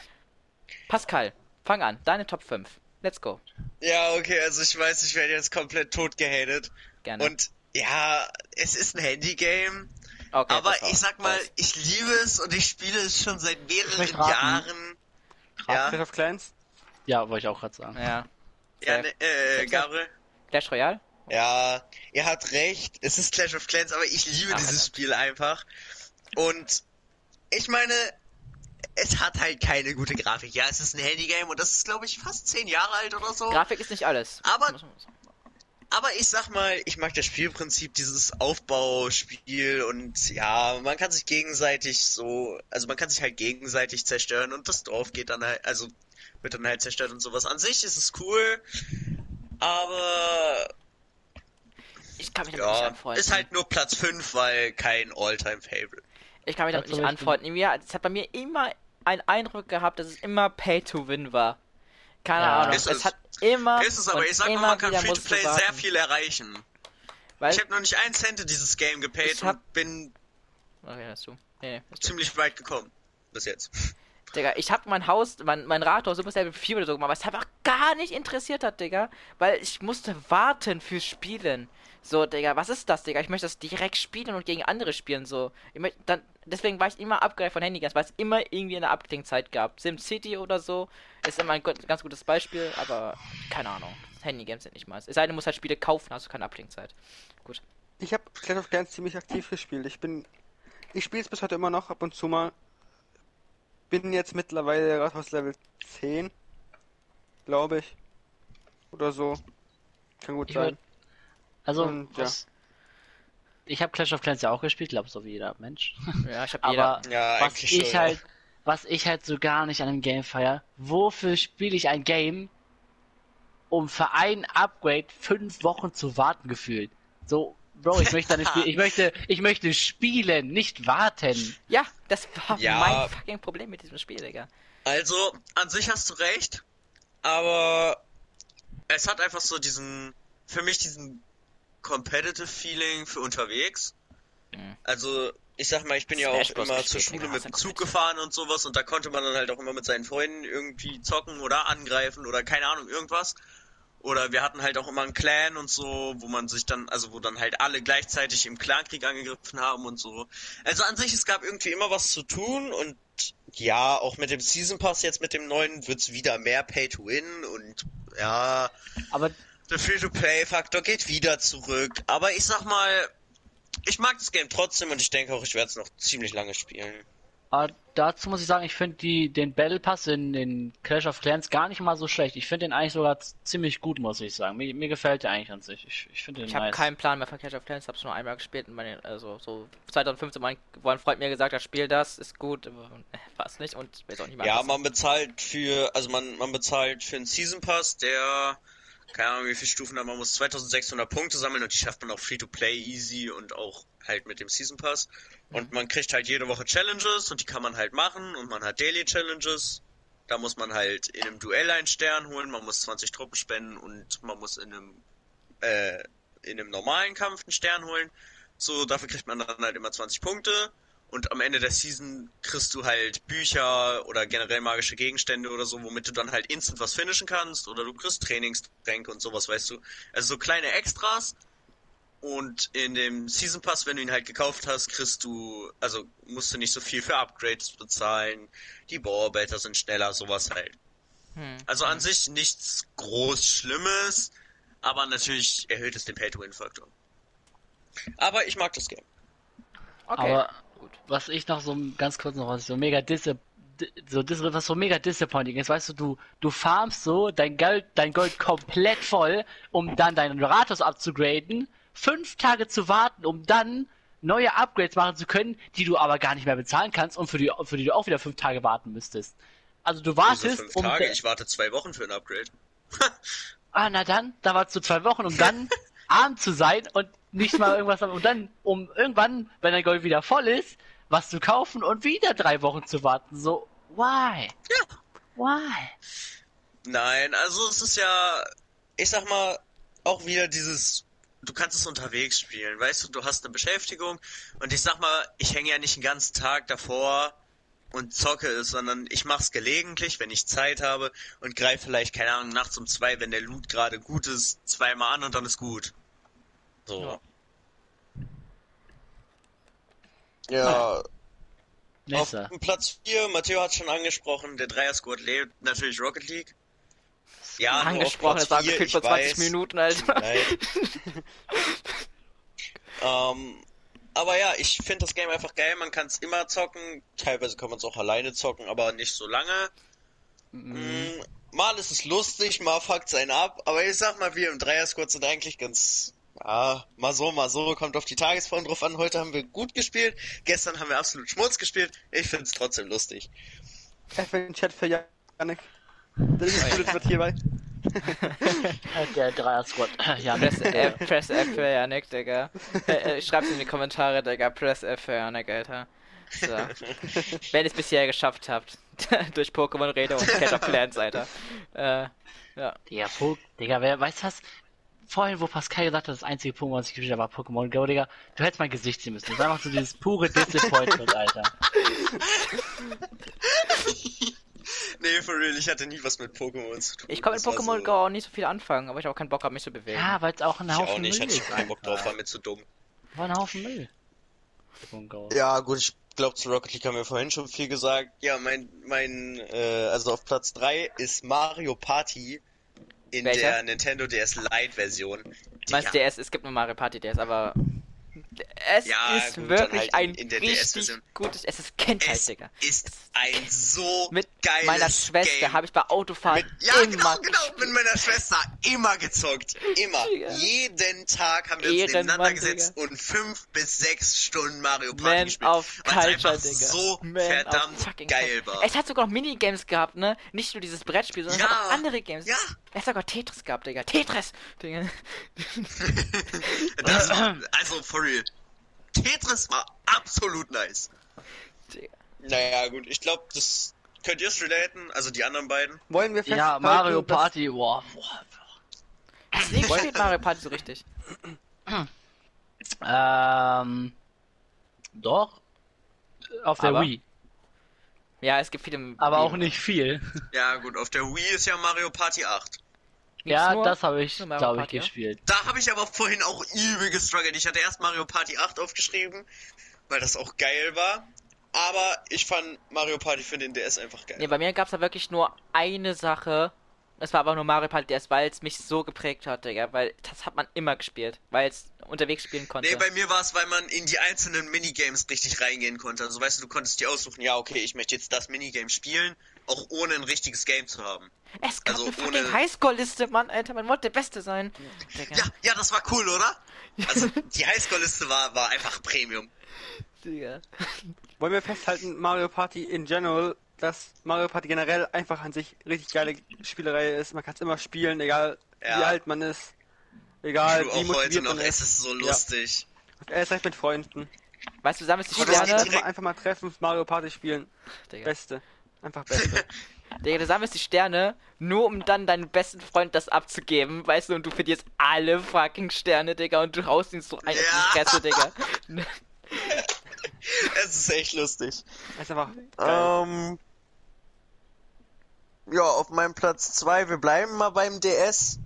Pascal, fang an. Deine Top 5. Let's go. Ja, okay, also ich weiß, ich werde jetzt komplett tot gehatet. Gerne. Und ja, es ist ein Handygame, okay, aber ich sag mal, raus. ich liebe es und ich spiele es schon seit mehreren. Jahren. Ja, Clash of Clans? ja, wollte ich auch gerade sagen. Ja. ja ne, äh. Gabriel? Clash Royale? Ja, ihr habt recht. Es ist Clash of Clans, aber ich liebe Ach, dieses. Spiel einfach. Und ich meine, es hat halt keine gute Grafik. Ja, es ist ein Handygame und das ist, glaube ich, fast zehn Jahre alt oder so. Grafik ist nicht alles. Aber- Muss man sagen. Aber ich sag mal, ich mag das Spielprinzip, dieses Aufbauspiel und ja, man kann sich gegenseitig so, also man kann sich halt gegenseitig zerstören und das Dorf geht dann halt, also wird dann halt zerstört und sowas. An sich ist es cool, aber Ich kann mich damit nicht ja, anfreunden. ist halt nur Platz 5, weil kein All-Time-Favorite. Ich kann mich damit nicht anfreunden. Es hat bei mir immer einen Eindruck gehabt, dass es immer Pay to Win war. Keine Ja. Ahnung. Es es. hat immer. Ist es aber, ich sag mal, man kann musst du Free-to-Play sehr warten. viel erreichen. Weil, Ich habe noch nicht einen Cent in dieses Game gepaid und bin Okay, das du. Nee, nee, das du. ziemlich weit gekommen. Bis jetzt. <laughs> Digga, ich hab mein Haus, mein, mein Rathaus Super Level 4 oder so gemacht, was einfach gar nicht interessiert hat, Digga. Weil ich musste warten fürs Spielen. So, Digga, was ist das, Digga? Ich möchte das direkt spielen und gegen andere spielen, so. Ich möcht, dann, deswegen war ich immer abgereift von Handygames, weil es immer irgendwie eine Abklingzeit gab. SimCity oder so ist immer ein ganz gutes Beispiel, aber keine Ahnung. Handygames sind nicht mal. Es sei denn, du musst halt Spiele kaufen, hast du keine Abklingzeit. Gut. Ich habe Clash of Clans ziemlich aktiv gespielt. Ich bin. Ich spiele es bis heute immer noch ab und zu mal. Bin jetzt mittlerweile Rathaus Level 10. Glaube ich. Oder so. Kann gut Ich sein. Also, Und, ja. ich habe Clash of Clans ja auch gespielt, glaube so wie jeder Mensch. <laughs> Ja, ich hab jeder. Aber Ja, was ich schon, halt, was ich halt so gar nicht an einem Game feier, wofür spiele ich ein Game, um für ein Upgrade fünf Wochen zu warten gefühlt? So, Bro, ich möchte nicht spielen, <laughs> ich möchte, ich möchte spielen, nicht warten. Ja, das war Ja. mein fucking Problem mit diesem Spiel, Digga. Also, an sich hast du recht, aber es hat einfach so diesen, für mich diesen Competitive Feeling für unterwegs. Mhm. Also, ich sag mal, ich bin ja auch Smash Bros. immer zur Schule mit dem Zug gefahren und sowas und da konnte man dann halt auch immer mit seinen Freunden irgendwie zocken oder angreifen oder keine Ahnung, irgendwas. Oder wir hatten halt auch immer einen Clan und so, wo man sich dann, also wo dann halt alle gleichzeitig im Clankrieg angegriffen haben und so. Also an sich, es gab irgendwie immer was zu tun und ja, auch mit dem Season Pass jetzt mit dem neuen wird's wieder mehr Pay to Win und ja, Aber der Free-to-Play-Faktor geht wieder zurück. Aber ich sag mal, ich mag das Game trotzdem und ich denke auch, ich werde es noch ziemlich lange spielen. Aber dazu muss ich sagen, ich finde den Battle Pass in den Clash of Clans gar nicht mal so schlecht. Ich finde den eigentlich sogar ziemlich gut, muss ich sagen. Mir, mir gefällt der eigentlich an sich. Ich, ich finde den Ich habe nice. keinen Plan mehr von Clash of Clans, hab's nur einmal gespielt und meine, also so 2015 mein, wo ein Freund mir gesagt hat, spiel das, ist gut, aber äh, nicht und ich weiß auch nicht mehr. Ja, man bezahlt für, also man, man bezahlt für einen Season Pass, der, keine Ahnung wie viele Stufen da, man muss 2600 Punkte sammeln und die schafft man auch Free-to-Play easy und auch halt mit dem Season Pass. Und man kriegt halt jede Woche Challenges und die kann man halt machen und man hat Daily Challenges. Da muss man halt in einem Duell einen Stern holen, man muss 20 Truppen spenden und man muss in einem, äh, in einem normalen Kampf einen Stern holen. So, dafür kriegt man dann halt immer 20 Punkte. Und am Ende der Season kriegst du halt Bücher oder generell magische Gegenstände oder so, womit du dann halt instant was finishen kannst. Oder du kriegst Trainingstränke und sowas, weißt du. Also so kleine Extras. und in dem Season Pass, wenn du ihn halt gekauft hast, kriegst du, also musst du nicht so viel für Upgrades bezahlen. Die Bauarbeiter sind schneller, sowas halt. Hm. Also an sich nichts groß Schlimmes, aber natürlich erhöht es den Pay-to-Win-Faktor. Aber ich mag das Game. Okay. Aber gut. was ich noch so ganz kurz noch was so mega disse, di- so dis, was so mega disappointing ist, weißt du, du du farmst so dein Gold dein Gold komplett voll, um dann deinen Rathaus abzugraden, fünf Tage zu warten, um dann neue Upgrades machen zu können, die du aber gar nicht mehr bezahlen kannst und für die für die du auch wieder fünf Tage warten müsstest. Also du Also wartest, fünf um Tage, ich warte zwei Wochen für ein Upgrade. ah na dann, da warst du zwei Wochen, um dann <laughs> arm zu sein und nicht mal irgendwas haben und dann um irgendwann, wenn dein Gold wieder voll ist, was zu kaufen und wieder drei Wochen zu warten. So, why? Ja. Why? Nein, also es ist ja, ich sag mal, auch wieder dieses, du kannst es unterwegs spielen, weißt du, du hast eine Beschäftigung und ich sag mal, ich hänge ja nicht den ganzen Tag davor und zocke es, sondern ich mach's gelegentlich, wenn ich Zeit habe und greife vielleicht, keine Ahnung, nachts um zwei, wenn der Loot gerade gut ist, zweimal an und dann ist gut. So. Ja, auf Nächster. dem Platz 4, Matteo hat schon angesprochen, der Dreier-Squad lebt natürlich Rocket League. Ja, auf Angesprochen, gefühlt ich vor 20 weiß. Minuten, Alter. Nein. <laughs> ähm, aber ja, ich finde das Game einfach geil. Man kann es immer zocken. Teilweise kann man es auch alleine zocken, aber nicht so lange. Mm, mal ist es lustig, mal fuckt es einen ab. Aber ich sag mal, wir im Dreier-Squad sind eigentlich ganz. Ja, mal so, mal so, kommt auf die Tagesform drauf an. Heute haben wir gut gespielt, gestern haben wir absolut Schmutz gespielt. Ich finde es trotzdem lustig. F in den Chat für Janik. Das ist gut wird hierbei. <laughs> Der Dreier-Squad. <laughs> Ja, Press. F, Press F für Yannick, Digga. Äh, äh, Schreib's in die Kommentare, Digga. Press F für Yannick, Alter. So. <laughs> Wenn ihr es bisher geschafft habt. Durch Pokémon Rede und Clash of Clans, Alter. Äh, ja. Digga, Digga, wer weiß was? Vorhin, wo Pascal gesagt hat, das einzige Pokémon, was ich gespielt habe, war Pokémon Go, Digga. Du hättest mein Gesicht sehen müssen. Das war einfach so dieses pure Disappointment, Alter. <laughs> Nee, for real, ich hatte nie was mit Pokémon zu tun. Ich konnte mit Pokémon so- Go auch nicht so viel anfangen, aber ich auch keinen Bock habe, mich zu bewegen. Ja, weil es auch ein Ich Haufen auch nicht, Müll hatte ich ist. keinen Bock drauf, war mir zu dumm. War ein Haufen Müll. Pokémon Go. Ja, gut, ich glaube, zu Rocket League haben wir vorhin schon viel gesagt. Ja, mein, mein, äh, also auf Platz 3 ist Mario Party in Welcher? der Nintendo DS Lite Version. Meinst DS, es gibt nur Mario Party DS, aber es Ja, ist gut, wirklich halt ein in- in richtig gutes, es ist Kindheit, Es Digga. ist ein so Mit geiles meiner Schwester habe ich bei Autofahren Mit, ja, immer genau, genau, mit meiner Schwester immer gezockt. Immer. Digga. Jeden Tag haben wir uns Ehrenmann, nebeneinander gesetzt und fünf bis sechs Stunden Mario Party Man gespielt. auf Culture, Digga. so Man verdammt geil war. Es hat sogar noch Minigames gehabt, ne? Nicht nur dieses Brettspiel, sondern es Ja. hat auch andere Games. Ja. Es hat sogar Tetris gehabt, Digga. Tetris! Digga. <laughs> Das, <laughs> also, for real. Tetris war absolut nice. Naja, gut, ich glaube, das könnt ihr es relaten, also die anderen beiden. Wollen wir Ja, Mario Party, boah. boah. Nie gespielt Mario Party so richtig? <clears throat> Ähm. Doch. Auf der Aber? Wii. Ja, es gibt viele. Aber Wii- auch nicht viel. Ja, gut, auf der Wii ist ja Mario Party 8. Gibt's ja, nur- das habe ich, glaube ich, ja? gespielt. Da habe ich aber vorhin auch übel gestruggelt. Ich hatte erst Mario Party 8 aufgeschrieben, weil das auch geil war. Aber ich fand Mario Party für den DS einfach geil. Nee, bei mir gab's da wirklich nur eine Sache. Es war aber nur Mario Party DS, weil es mich so geprägt hat, Digga. Weil das hat man immer gespielt. Weil es unterwegs spielen konnte. Nee, bei mir war es, weil man in die einzelnen Minigames richtig reingehen konnte. Also weißt du, du konntest dir aussuchen, ja, okay, ich möchte jetzt das Minigame spielen, auch ohne ein richtiges Game zu haben. es gab also eine fucking ohne- Highscore-Liste, Mann, Alter. Man wollte der Beste sein. Digga. Ja, ja, das war cool, oder? Also die Highscore-Liste war, war einfach Premium. Digga. Wollen wir festhalten, Mario Party in general, dass Mario Party generell einfach an sich richtig geile Spielerei ist. Man kann es immer spielen, egal Ja. wie alt man ist. Egal du wie auch heute motiviert noch, man es ist. ist so lustig. Er ist halt mit Freunden. Weißt du, du sammelst die das Sterne. Einfach mal, einfach mal treffen, Mario Party spielen. Digga. Beste. Einfach Beste. <laughs> Digga, du sammelst die Sterne, nur um dann deinem besten Freund das abzugeben, weißt du, und du verlierst alle fucking Sterne, Digga, und du haust ihn so ein Ja. die Fresse, Digga. <laughs> Es ist echt lustig. Er ist einfach geil. Ähm, ja, auf meinem Platz 2, wir bleiben mal beim DS,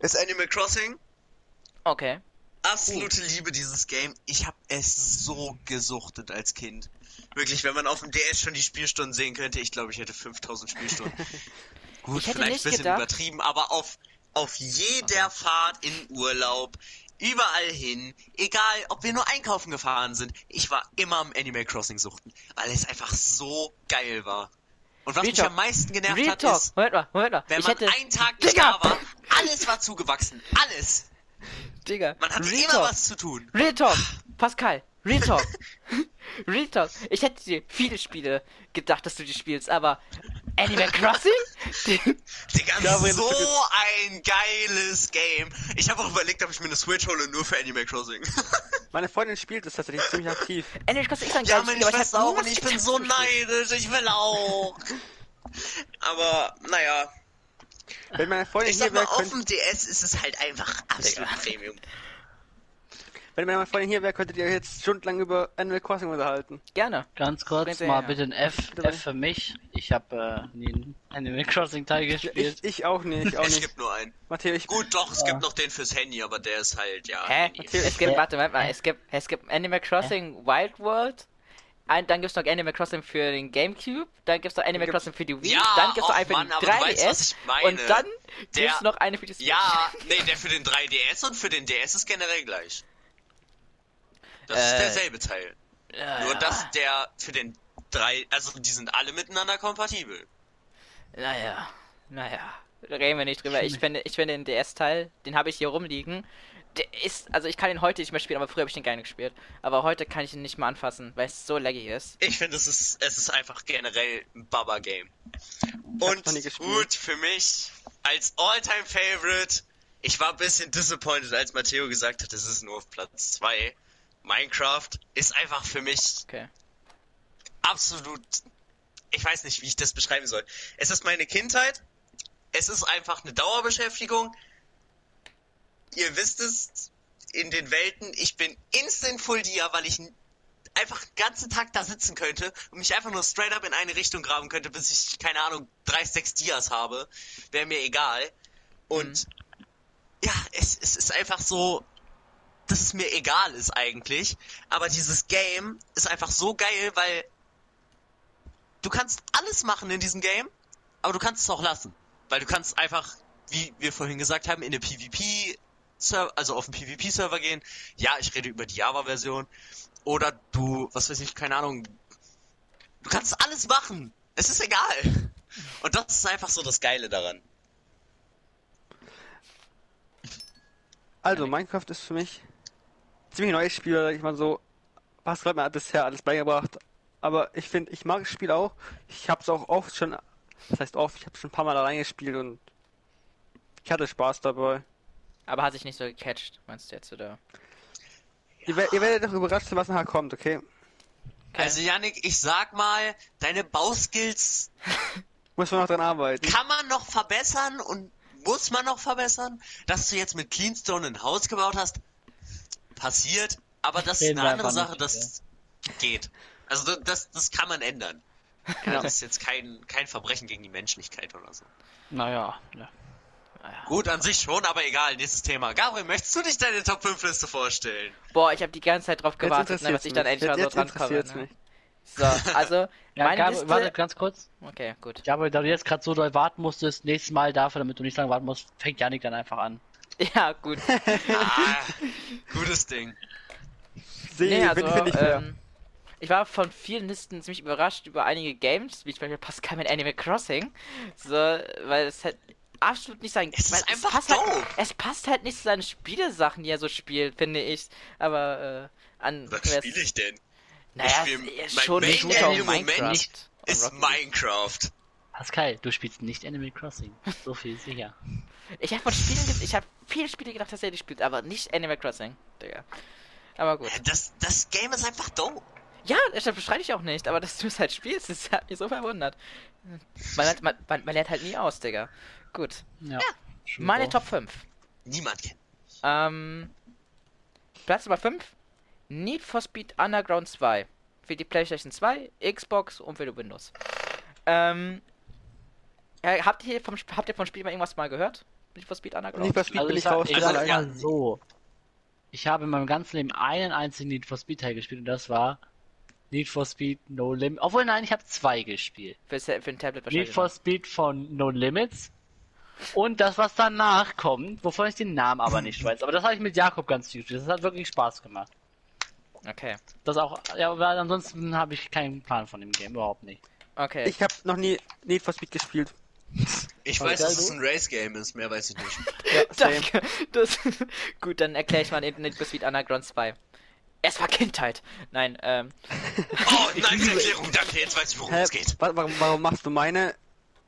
ist Animal Crossing. Okay. absolute Liebe dieses Game. Ich habe es so gesuchtet als Kind. Wirklich, wenn man auf dem DS schon die Spielstunden sehen könnte, ich glaube, ich hätte 5000 Spielstunden. <laughs> Gut, vielleicht ein bisschen gedacht- übertrieben, aber auf, auf jeder Fahrt in Urlaub, überall hin, egal ob wir nur einkaufen gefahren sind, ich war immer am Animal Crossing suchten, weil es einfach so geil war. Und was Real mich Talk. am meisten genervt Real hat, Talk, ist, Moment mal, Moment mal. wenn ich man hätte. einen Tag nicht Digga! da war, alles war zugewachsen. Alles. Digga, Man hatte Real immer Talk. was zu tun. Real Talk, <laughs> Pascal, Real Talk. <laughs> Real Talk. Ich hätte dir viele Spiele gedacht, dass du die spielst, aber Animal Crossing? <laughs> Digga, glaube, so ein geiles Game. Ich habe auch überlegt, ob ich mir eine Switch hole, nur für Animal Crossing. <laughs> Meine Freundin spielt das tatsächlich ziemlich aktiv. Animal Crossing ist ein ja, geiles Spiel, aber ich hab auch und ich bin so neidisch, ich will auch. <laughs> Aber, naja, Wenn meine Freundin ich sag hier mal, wäre, auf dem DS ist es halt einfach absolut. Premium. Wenn meine Freundin hier wäre, könntet ihr jetzt stundenlang über Animal Crossing unterhalten. Gerne. Ganz kurz mal ja. bitte ein F. F für mich. Ich habe äh, nie einen Animal Crossing Teil gespielt. Ich, ich auch nicht, ich auch Es nicht. gibt nur einen. Matteo, ich, Gut, doch, es gibt noch den fürs Handy, aber der ist halt, ja. Hä? Handy. Es gibt, warte, warte mal, es gibt, es gibt Animal Crossing Wild World. Ein, dann gibt's noch Animal Crossing für den Gamecube, dann gibt's noch Animal Crossing für die Wii, Ja, dann gibt's noch och einen für Mann, du 3DS weißt, was ich meine. und dann Der- gibt's noch eine für die Switch. Ja, nee, der für den 3DS und für den DS ist generell gleich. Das ist Äh, derselbe Teil. Ja, Nur ja. dass der für den 3, also die sind alle miteinander kompatibel. Naja, naja, da reden wir nicht drüber. Ich finde, ich finde den DS-Teil, den habe ich hier rumliegen. Der ist, also ich kann ihn heute nicht mehr spielen, aber früher habe ich den gerne gespielt. Aber heute kann ich ihn nicht mehr anfassen, weil es so laggy ist. Ich finde, es ist, es ist einfach generell ein Baba-Game. Und gut, für mich, als All-Time-Favorite, ich war ein bisschen disappointed, als Matteo gesagt hat, es ist nur auf Platz 2. Minecraft ist einfach für mich Okay. absolut, ich weiß nicht, wie ich das beschreiben soll. Es ist meine Kindheit. Es ist einfach eine Dauerbeschäftigung. Ihr wisst es, in den Welten, ich bin instant full dia, weil ich einfach den ganzen Tag da sitzen könnte und mich einfach nur straight up in eine Richtung graben könnte, bis ich, keine Ahnung, drei, sechs Dias habe. Wäre mir egal. Und ja, es, es ist einfach so, dass es mir egal ist eigentlich. Aber dieses Game ist einfach so geil, weil du kannst alles machen in diesem Game, aber du kannst es auch lassen. Weil du kannst einfach, wie wir vorhin gesagt haben, in eine PvP, also auf den PvP-Server gehen. Ja, ich rede über die Java-Version. Oder du, was weiß ich, keine Ahnung. Du kannst alles machen. Es ist egal. Und das ist einfach so das Geile daran. also, Minecraft ist für mich ziemlich neues Spiel, ich mal so. Was hat mir bisher alles beigebracht. Aber ich finde, ich mag das Spiel auch. Ich habe es auch oft schon, das heißt oft, ich habe schon ein paar Mal allein gespielt und ich hatte Spaß dabei. Aber hat sich nicht so gecatcht, meinst du jetzt, oder? Ihr, wer- ihr werdet doch überrascht was nachher kommt, okay? Also Yannick, ich sag mal, deine Bauskills <laughs> Muss man noch dran arbeiten. kann man noch verbessern und muss man noch verbessern. Dass du jetzt mit Cleanstone ein Haus gebaut hast, passiert, aber das ist eine andere Sache, das geht. Also das- das, das kann man ändern. Ja, das ist jetzt kein, kein Verbrechen gegen die Menschlichkeit oder so. Naja, ja. Naja. Gut, an sich schon, aber egal, nächstes Thema. Gabriel, möchtest du dich deine Top 5 Liste vorstellen? Boah, ich habe die ganze Zeit drauf gewartet, ne, dass ich dann endlich mal so dran komme. Ne? So, also, <laughs> Ja, meine Gabriel, Liste... warte ganz kurz. Okay, gut. Gabriel, da du jetzt gerade so doll warten musstest, nächstes Mal dafür, damit du nicht lange warten musst, fängt Janik dann einfach an. Ja, gut. <laughs> Ah, gutes Ding. Sehe, Nee, also, bin, ich fair. ähm, ich war von vielen Listen ziemlich überrascht über einige Games, wie zum Beispiel Pascal mit Animal Crossing. So, weil es halt absolut nicht sein. Es einfach passt dope. Halt, es passt halt nicht zu seinen Spielesachen, die er so spielt, finde ich. Aber, äh, an. Was spiele ich denn? Naja, spiel- es ist mein schon ein Main Shooter im Moment Minecraft. nicht Ist. Minecraft. Pascal, du spielst nicht Animal Crossing. So viel sicher. Ich habe von Spielen, ich habe viele Spiele gedacht, dass er die spielt, aber nicht Animal Crossing, Digga. Aber gut. Das, das Game ist einfach dope. Ja, das bestreite ich auch nicht, aber dass du es halt spielst, das hat mich so verwundert. Man, lernt- man, man, man lernt halt nie aus, Digga. Gut. Ja. schon Meine. Top 5. Niemand kennt. Ähm, Platz Nummer 5. Need for Speed Underground 2. Für die PlayStation 2, Xbox und für die Windows. Ähm, ja, habt ihr vom, Sp- habt ihr vom Spiel mal irgendwas mal gehört? Need for Speed Underground? Nicht bei Speed Also bin ich ich raus. ich mal so. ich habe in meinem ganzen Leben einen einzigen Need for Speed Teil gespielt und das war Need for Speed No Limits. Obwohl, nein, ich habe zwei gespielt. Für, für ein Tablet Need wahrscheinlich. for Speed von No Limits und das, was danach kommt, wovon ich den Namen aber nicht weiß. Aber das habe ich mit Jakob ganz viel gespielt. Das hat wirklich Spaß gemacht. Okay. Das auch, ja, aber ansonsten habe ich keinen Plan von dem Game, überhaupt nicht. Okay. Ich habe noch nie Need for Speed gespielt. Ich weiß, dass es ein Race-Game ist, mehr weiß ich nicht. Ja. <laughs> Danke. Das, <laughs> gut, dann erkläre ich mal den Need for Speed Underground 2. Es war Kindheit. Nein, ähm. <laughs> Oh, nein, die Erklärung, danke, jetzt weiß ich, worum Hä, es geht. wa- warum, warum machst du meine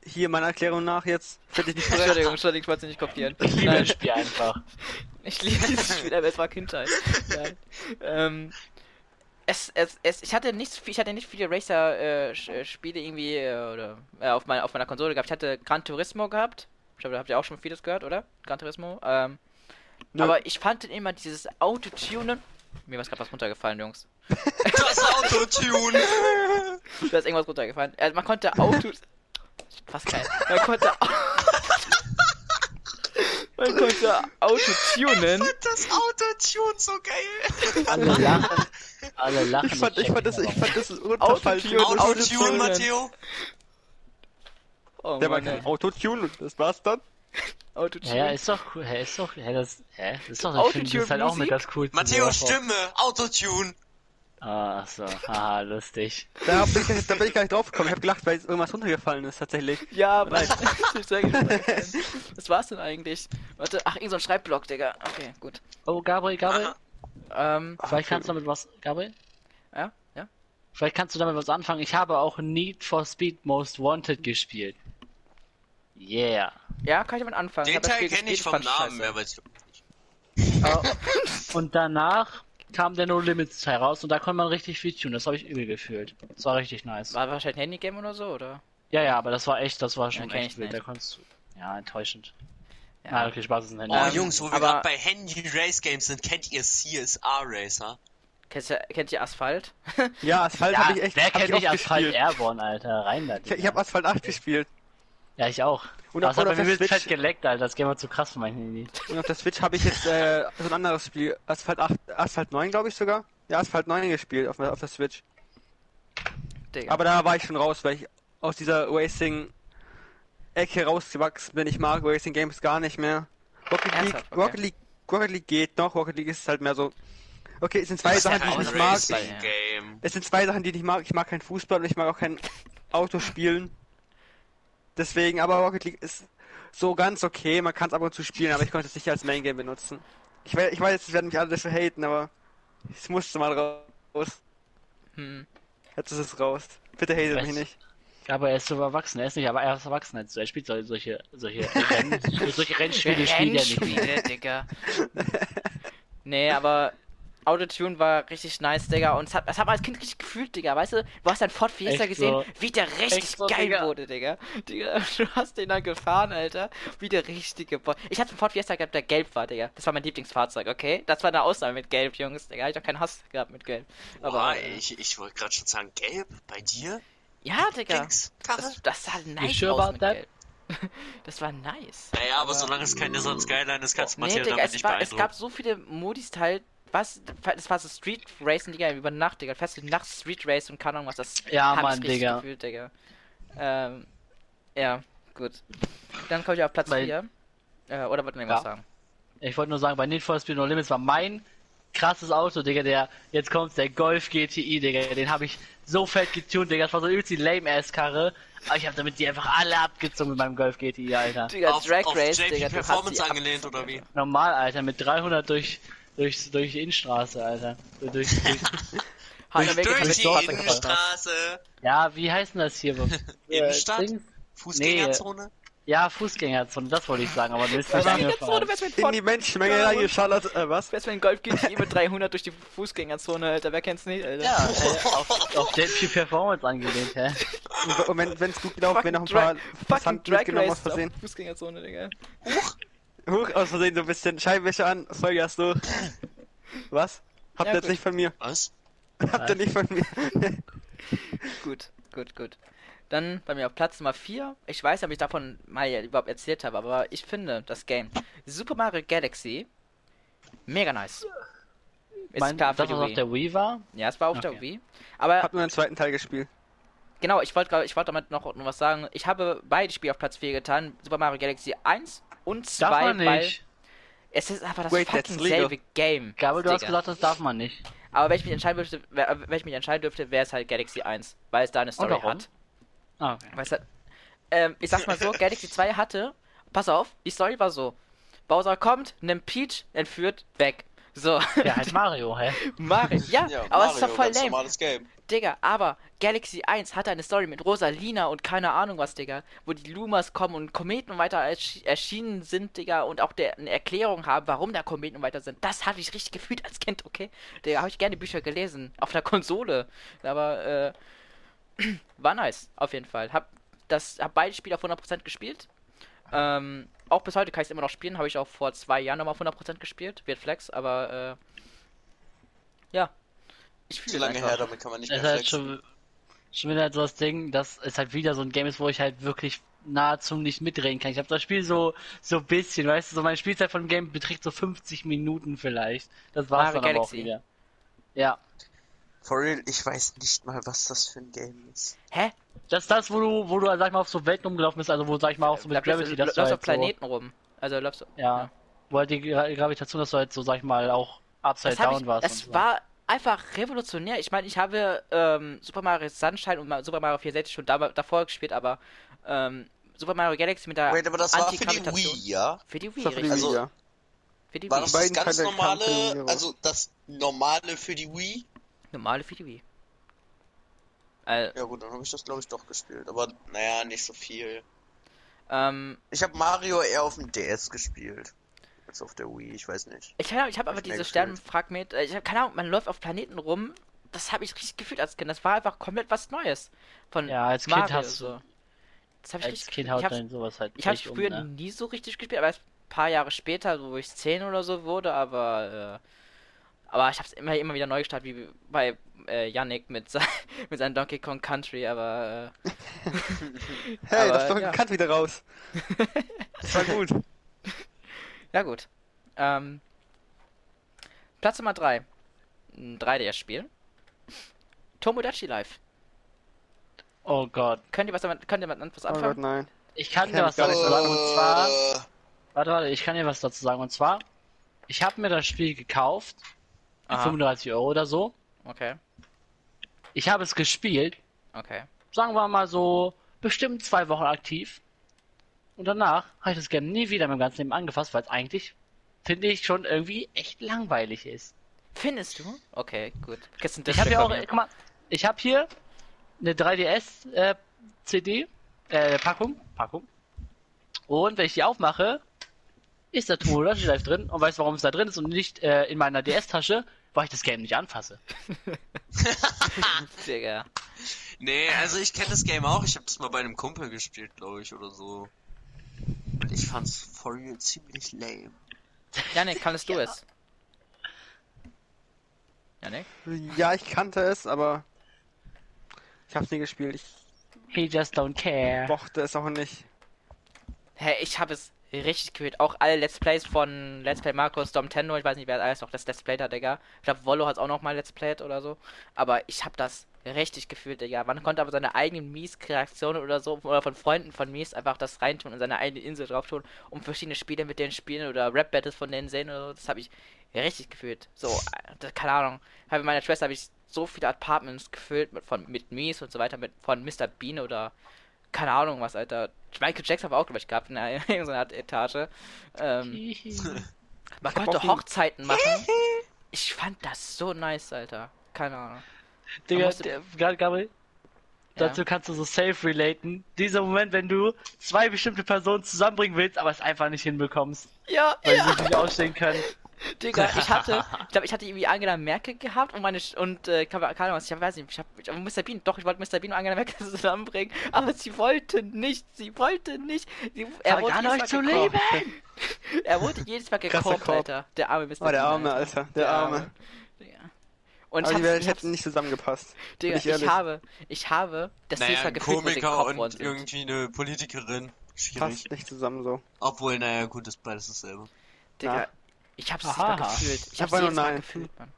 hier meine Erklärung nach jetzt? Finde ich nicht. Entschuldigung, Entschuldigung, ich wollte sie nicht kopieren. Ich liebe Nein, das Spiel einfach. ich liebe dieses Spiel, aber es war Kindheit. Nein. Ähm, es, es, es, ich hatte nicht, viel- ich hatte nicht viele Racer-Spiele irgendwie äh, oder äh, auf, meiner auf meiner Konsole gehabt. Ich hatte Gran Turismo gehabt. Ich glaube, da habt ihr auch schon vieles gehört, oder? Gran Turismo. Ähm, aber ich fand immer dieses Autotunen. Mir ist gerade was runtergefallen, Jungs. <laughs> Das Autotune! <laughs> Da ist irgendwas runtergefallen. Also man konnte Autos. <laughs> Fast kein. Man konnte. Au- man konnte Auto tunen. Das Autotune so geil! Alle lachen. Alle lachen. Ich fand, ich fand das, ich fand das ist Autotune. Autotune. Autotune, Matteo! Oh Der war Mann, kein ey. Autotune und das war's dann. Autotune. Ja, ist doch cool. Hä, ist doch, hä, das, hä, das ist doch, ich finde, das ist halt auch mit das Coolste. Matteo. Stimme! Autotune! Ah, ach so, haha, lustig. Da bin ich, da bin ich gar nicht drauf gekommen. Ich hab gelacht, weil irgendwas runtergefallen ist tatsächlich. Ja, aber Das war's denn eigentlich. Warte, ach, irgend so ein Schreibblock, Digga. Okay, gut. Oh, Gabriel, Gabriel, Ähm, vielleicht kannst du damit was, Gabriel? ja, ja. Vielleicht kannst du damit was anfangen. Ich habe auch Need for Speed Most Wanted gespielt. Yeah. Ja, kann ich damit anfangen. Den Teil kenne ich vom Namen, mehr weiß ich Oh, und danach kam der No Limits Teil raus und da konnte man richtig viel tun. Das habe ich übel gefühlt. Das war richtig nice. War wahrscheinlich ein Handygame oder so, oder? Ja, ja, aber das war echt, das war schon kenn echt ich wild. Da konntest du. Ja, enttäuschend. Ja. Na, okay, Spaß ist ein Handy. Oh, Ähm, Jungs, wo wir aber- gerade bei Handy Race Games sind, kennt ihr CSR Racer? Kennt ihr, kennt ihr Asphalt? Ja, Asphalt <laughs> ja, habe ich echt wer kennt ich nicht Asphalt gespielt. Airborne, Alter? Rein da. Ich, ich habe Asphalt 8 gespielt. Ja, ich auch. Und das hat bei mir der fett Switch- geleckt, Alter. Das Game war zu krass für mein Handy. Und auf der Switch habe ich jetzt äh, so ein anderes Spiel, Asphalt 8, Asphalt 9 glaube ich sogar. Ja, Asphalt 9 gespielt auf, der- auf der Switch. Digga. Aber da war ich schon raus, weil ich aus dieser Racing-Ecke rausgewachsen bin. Ich mag Racing Games gar nicht mehr. Rocket League? Okay. Rocket League, Rocket League geht noch. Rocket League ist halt mehr so. Okay, es sind zwei Sachen, die ich nicht mag. Game. Es sind zwei Sachen, die ich nicht mag. Ich mag kein Fußball und ich mag auch kein Autospielen. Deswegen, aber Rocket League ist so ganz okay. Man kann es ab und zu spielen, aber ich konnte es nicht als Main Game benutzen. Ich weiß, ich weiß, es werden mich alle dafür haten, aber es musste mal raus. Hm. Jetzt ist es raus. Bitte hatet Weißt- mich nicht. Aber er ist so erwachsen. Er ist nicht, aber er ist erwachsen als du. Er spielt sol- solche, solche, Renn, <laughs> solche Rennspiele spielt er nicht. Rennspiele, Digga. nee, aber Autotune war richtig nice, Digga. Und es hat, das hat man als Kind richtig gefühlt, Digga. Weißt du, du hast dein Ford Fiesta Echt gesehen, so? wie der richtig Echt so, geil Digga? wurde, Digga. Digga, <laughs> du hast den dann gefahren, Alter. Wie der richtige Bo Ich hatte einen Ford Fiesta gehabt, der gelb war, Digga. Das war mein Lieblingsfahrzeug, okay? Das war eine Ausnahme mit gelb, Jungs. Digga, ich hab keinen Hass gehabt mit gelb. Aber, Boah, äh, ich, ich wollte gerade schon sagen, gelb bei dir? ja, Digga. Das, das sah nice sure aus mit that? gelb. <laughs> Das war nice. Naja, aber solange es keine Nissan Skyline ist, kannst du Nee, Matthias Digga, damit es, nicht war, es gab so viele Modis halt. Was? Das war so Street Racing, Digga, über Nacht, Digga. Fest Nacht Street Race und keine Ahnung was. Das Ja, Mann, Digga. gefühlt, Digga. Ähm, ja, gut. Dann komme ich auf Platz Weil- 4. Äh, oder wollten wir Ja. was sagen? Ich wollte nur sagen, bei Need for Speed No Limits war mein krasses Auto, Digga, der, jetzt kommt's, der Golf GTI, Digga, den habe ich so fett getuned, Digga, das war so übelst die Lame-Ass-Karre, aber ich habe damit die einfach alle abgezogen mit meinem Golf GTI, Alter. Digga, auf, Drag auf Race, JP Digga, du Performance die angelehnt, oder wie? Normal, Alter, mit 300 durch, durch, durch die Innenstraße, Alter. Durch, durch, Hanna <laughs> Weg Durch <laughs> die. Innenstraße. ja, wie heißt denn das hier? <laughs> Innenstadt? Äh? Fußgängerzone? Ja, Fußgängerzone, das wollte ich sagen, aber mir ist nicht angefahren. du In die Menschenmenge Ja, reingeschallert. Äh, was? du wärst mit dem Golf GTI mit 300 durch die Fußgängerzone, Alter. Wer kennt's nicht, Alter? Ja, äh, auf, auf JP Performance angelehnt, hä? Und, wenn es gut gelaufen wäre, noch ein paar Drag mitgenommen aus Race auf Versehen. Fußgängerzone, Digga. Huch, aus Versehen so ein bisschen Scheinwäsche an, Vollgas durch. Was? Habt Ja, ihr jetzt gut. nicht von mir? Was? Habt ihr nicht von mir? <laughs> Gut, gut, gut. Dann bei mir auf Platz Nummer 4. Ich weiß, ob ich davon mal überhaupt erzählt habe, aber ich finde das Game Super Mario Galaxy mega nice. Ist mein, klar für das, die was auf Wii. der Wii war. Ja, es war auf der Okay. Wii. Aber Hab nur den zweiten Teil gespielt. Genau, ich wollte ich wollte damit noch, noch was sagen. Ich habe beide Spiele auf Platz 4 getan. Super Mario Galaxy 1 und 2, Darf man weil nicht. es ist einfach das Wait, fucking selbe Game. Gabel, du hast Digga. gesagt, das darf man nicht. Aber wenn ich mich entscheiden dürfte, wenn ich mich entscheiden dürfte, wäre es halt Galaxy 1, weil es da eine Story hat. Ah, okay. Du, ähm, ich sag's mal so, <laughs> Galaxy 2 hatte, pass auf, die Story war so. Bowser kommt, nimmt Peach, entführt, weg. So, Ja, halt Mario, hä? <laughs> Mario, ja, Ja, aber es ist doch Mario, voll lame. normales Game. Digga, aber Galaxy 1 hatte eine Story mit Rosalina und keine Ahnung was, Digga, wo die Lumas kommen und Kometen und weiter ersch erschienen sind, Digga, und auch der, eine Erklärung haben, warum da Kometen und weiter sind. Das habe ich richtig gefühlt als Kind, okay? Digga, habe ich gerne Bücher gelesen, auf der Konsole. Aber, äh, <clears throat> war nice, auf jeden Fall. Hab, das, hab beide Spiele auf 100% gespielt. Ähm, auch bis heute kann ich es immer noch spielen, habe ich auch vor zwei Jahren nochmal auf 100% gespielt, wird Flex, aber, äh, ja. Ich fühle Zu es lange einfach. her, damit kann man nicht Das mehr ist halt flexen. schon, schon wieder so das Ding, dass es halt wieder so ein Game ist, wo ich halt wirklich nahezu nicht mitreden kann. Ich habe das Spiel so so bisschen, weißt du, so meine Spielzeit von dem Game beträgt so 50 Minuten vielleicht. Das war's Mario dann aber auch Galaxy. wieder. Ja. For real, ich weiß nicht mal, was das für ein Game ist. Hä? Das ist das, wo du, wo du, sag ich mal, auf so Welten rumgelaufen bist, also wo, sag ich mal, auch so mit Gravity, du dass du läufst halt auf Planeten rum. Also läufst ja, wo halt die Gra Gravitation, dass du halt so, sag ich mal, auch upside down warst. das war einfach revolutionär. Ich meine, ich habe ähm, Super Mario Sunshine und Super Mario 64 schon da, davor gespielt, aber ähm, Super Mario Galaxy mit der Wait, aber das war für die Antigravitation- Wii, ja? Für die Wii, Das war für die richtig. Also- Wii, ja. Für die War Wii. das ganz normale, also das normale für die Wii? Normale für die Wii. Äh, Ja gut, dann habe ich das glaube ich doch gespielt, aber naja, nicht so viel. ähm, Ich habe Mario eher auf dem DS gespielt. Als auf der Wii, ich weiß nicht. ich habe ich hab aber Hab mehr diese. Sternenfragment, äh, ich habe keine Ahnung, man läuft auf Planeten rum. Das habe ich richtig gefühlt als Kind. Das war einfach komplett was Neues. Von Ja, als Kind Mario hast so. du, Das habe ich als richtig Kind ich haut dann sowas halt Ich habe echt um, früher ne? nie so richtig gespielt, aber erst ein paar Jahre später, so wo ich 10 oder so wurde, aber äh, aber ich habe es immer immer wieder neu gestartet, wie bei äh, Yannick mit, se <laughs> mit seinem Donkey Kong Country, aber äh, <laughs> Hey, Aber, das doch ja. bekannt wieder raus. <laughs> Das war gut. ja gut. Ähm, Platz Nummer 3. Ein 3DS-Spiel. Tomodachi Life. Oh Gott. Könnt ihr was damit, könnt ihr was Oh Gott, anfangen? nein. Ich kann dir was dazu sagen und zwar, warte, warte, ich kann dir was dazu sagen und zwar, ich habe mir das Spiel gekauft, Aha. 35 Euro oder so. Okay, Ich habe es gespielt, okay. sagen wir mal so, bestimmt zwei Wochen aktiv. Und danach habe ich das Game nie wieder mit dem ganzen Leben angefasst, weil es eigentlich, finde ich, schon irgendwie echt langweilig ist. Findest du? Okay, gut. Ich habe ja auch, guck mal, ich habe hier eine 3DS äh, CD, äh, Packung, Packung. Und wenn ich die aufmache, ist da Tomodachi Life drin und weißt warum es da drin ist und nicht äh, in meiner DS-Tasche, weil ich das Game nicht anfasse. <laughs> Digga. Nee, also ich kenne das Game auch. Ich habe das mal bei einem Kumpel gespielt, glaube ich, oder so. Und ich fand's for real ziemlich lame. Janik, kannst du es? Janik? Ja, ich kannte es, aber ich hab's nie gespielt. Ich He just don't care. mochte es auch nicht. Hä, ich habe es richtig gefühlt. Auch alle Let's Plays von Let's Play Markus, Domtendo, ich weiß nicht, wer alles noch das Let's Play hat, Digga. Ich glaube, Wollo hat auch noch mal Let's Played oder so. Aber ich habe das richtig gefühlt, Digga. Man konnte aber seine eigenen Mies-Kreationen oder so, oder von Freunden von Mies einfach das reintun und seine eigene Insel drauf tun, um verschiedene Spiele mit denen spielen oder Rap-Battles von denen sehen oder so. Das habe ich richtig gefühlt. So, äh, keine Ahnung. Habe mit meiner Schwester habe ich so viele Apartments gefüllt mit, von, mit Mies und so weiter, mit von Mr. Bean oder keine Ahnung was, Alter. Michael Jackson war auch, glaube ich, gehabt in so <laughs> einer Art Etage. Ähm, <laughs> man konnte Hochzeiten machen. <laughs> Ich fand das so nice, Alter. Keine Ahnung. Digga, musste- Gabriel, Ja. dazu kannst du so safe relaten. Dieser Moment, wenn du zwei bestimmte Personen zusammenbringen willst, aber es einfach nicht hinbekommst, Ja, weil sie sich nicht ausstehen können. <laughs> Digga, ich hatte, <laughs> ich glaube, ich hatte irgendwie Angela Merkel gehabt und meine, Sch- und, äh, keine was, ich weiß nicht, ich hab, ich, Mr. Bean, doch, ich wollte Mr. Bean und Angela Merkel <laughs> zusammenbringen, aber sie wollte nicht, sie wollte nicht, sie, er wurde Fang an, jedes euch zu lieben! Er wurde jedes Mal Korb. Alter, der arme Mr. Oh, der Bean, Arme, Alter. Der Arme. Digga. Und Aber ich die Welt ich hätten nicht zusammengepasst. Digga, ich ich, habe, ich habe das Naja, Mal ein gefühlt, Komiker und sind. irgendwie eine Politikerin. Schwierig. Passt nicht zusammen so. Obwohl, naja, gut, ist beides dasselbe. Digga, Ja. Ich hab's Aha. nicht mal gefühlt. Ich hab's Aber jedes Mal gefühlt, Mann.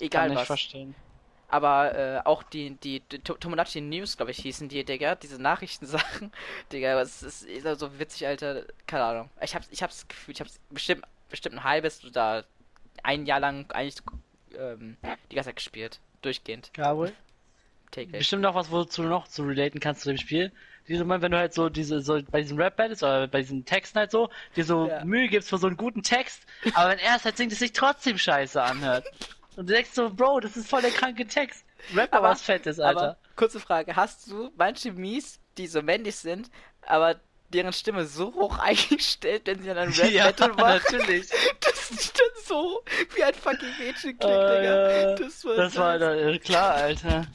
egal Kann ich was. verstehen. Aber äh, auch die, die, die To- Tomodachi News, glaube ich, hießen die, Digga, diese Nachrichtensachen. <laughs> Digga, was ist, ist so- so witzig, Alter. Keine Ahnung. Ich hab's, ich hab's Gefühl, ich hab's bestimmt, bestimmt ein halbes oder ein Jahr lang eigentlich ähm, die ganze Zeit gespielt. Durchgehend, Gabriel? täglich. Bestimmt noch was, wozu du noch zu relaten kannst zu dem Spiel. Diese Moment, wenn du halt so diese, so bei diesen Rap-Battles oder bei diesen Texten halt so, dir so Ja. Mühe gibst für so einen guten Text, aber wenn er es halt singt, es sich trotzdem scheiße anhört. Und du denkst so, Bro, das ist voll der kranke Text. Rap aber was Fettes, Alter. Aber, kurze Frage, hast du manche Mies, die so männlich sind, aber deren Stimme so hoch <laughs> eingestellt, wenn sie dann ein Rap-Battle machen, natürlich. <laughs> dass sie dann so wie ein fucking Mädchen klingt, Äh, Digga. ja. Das war, Das war äh, klar, Alter.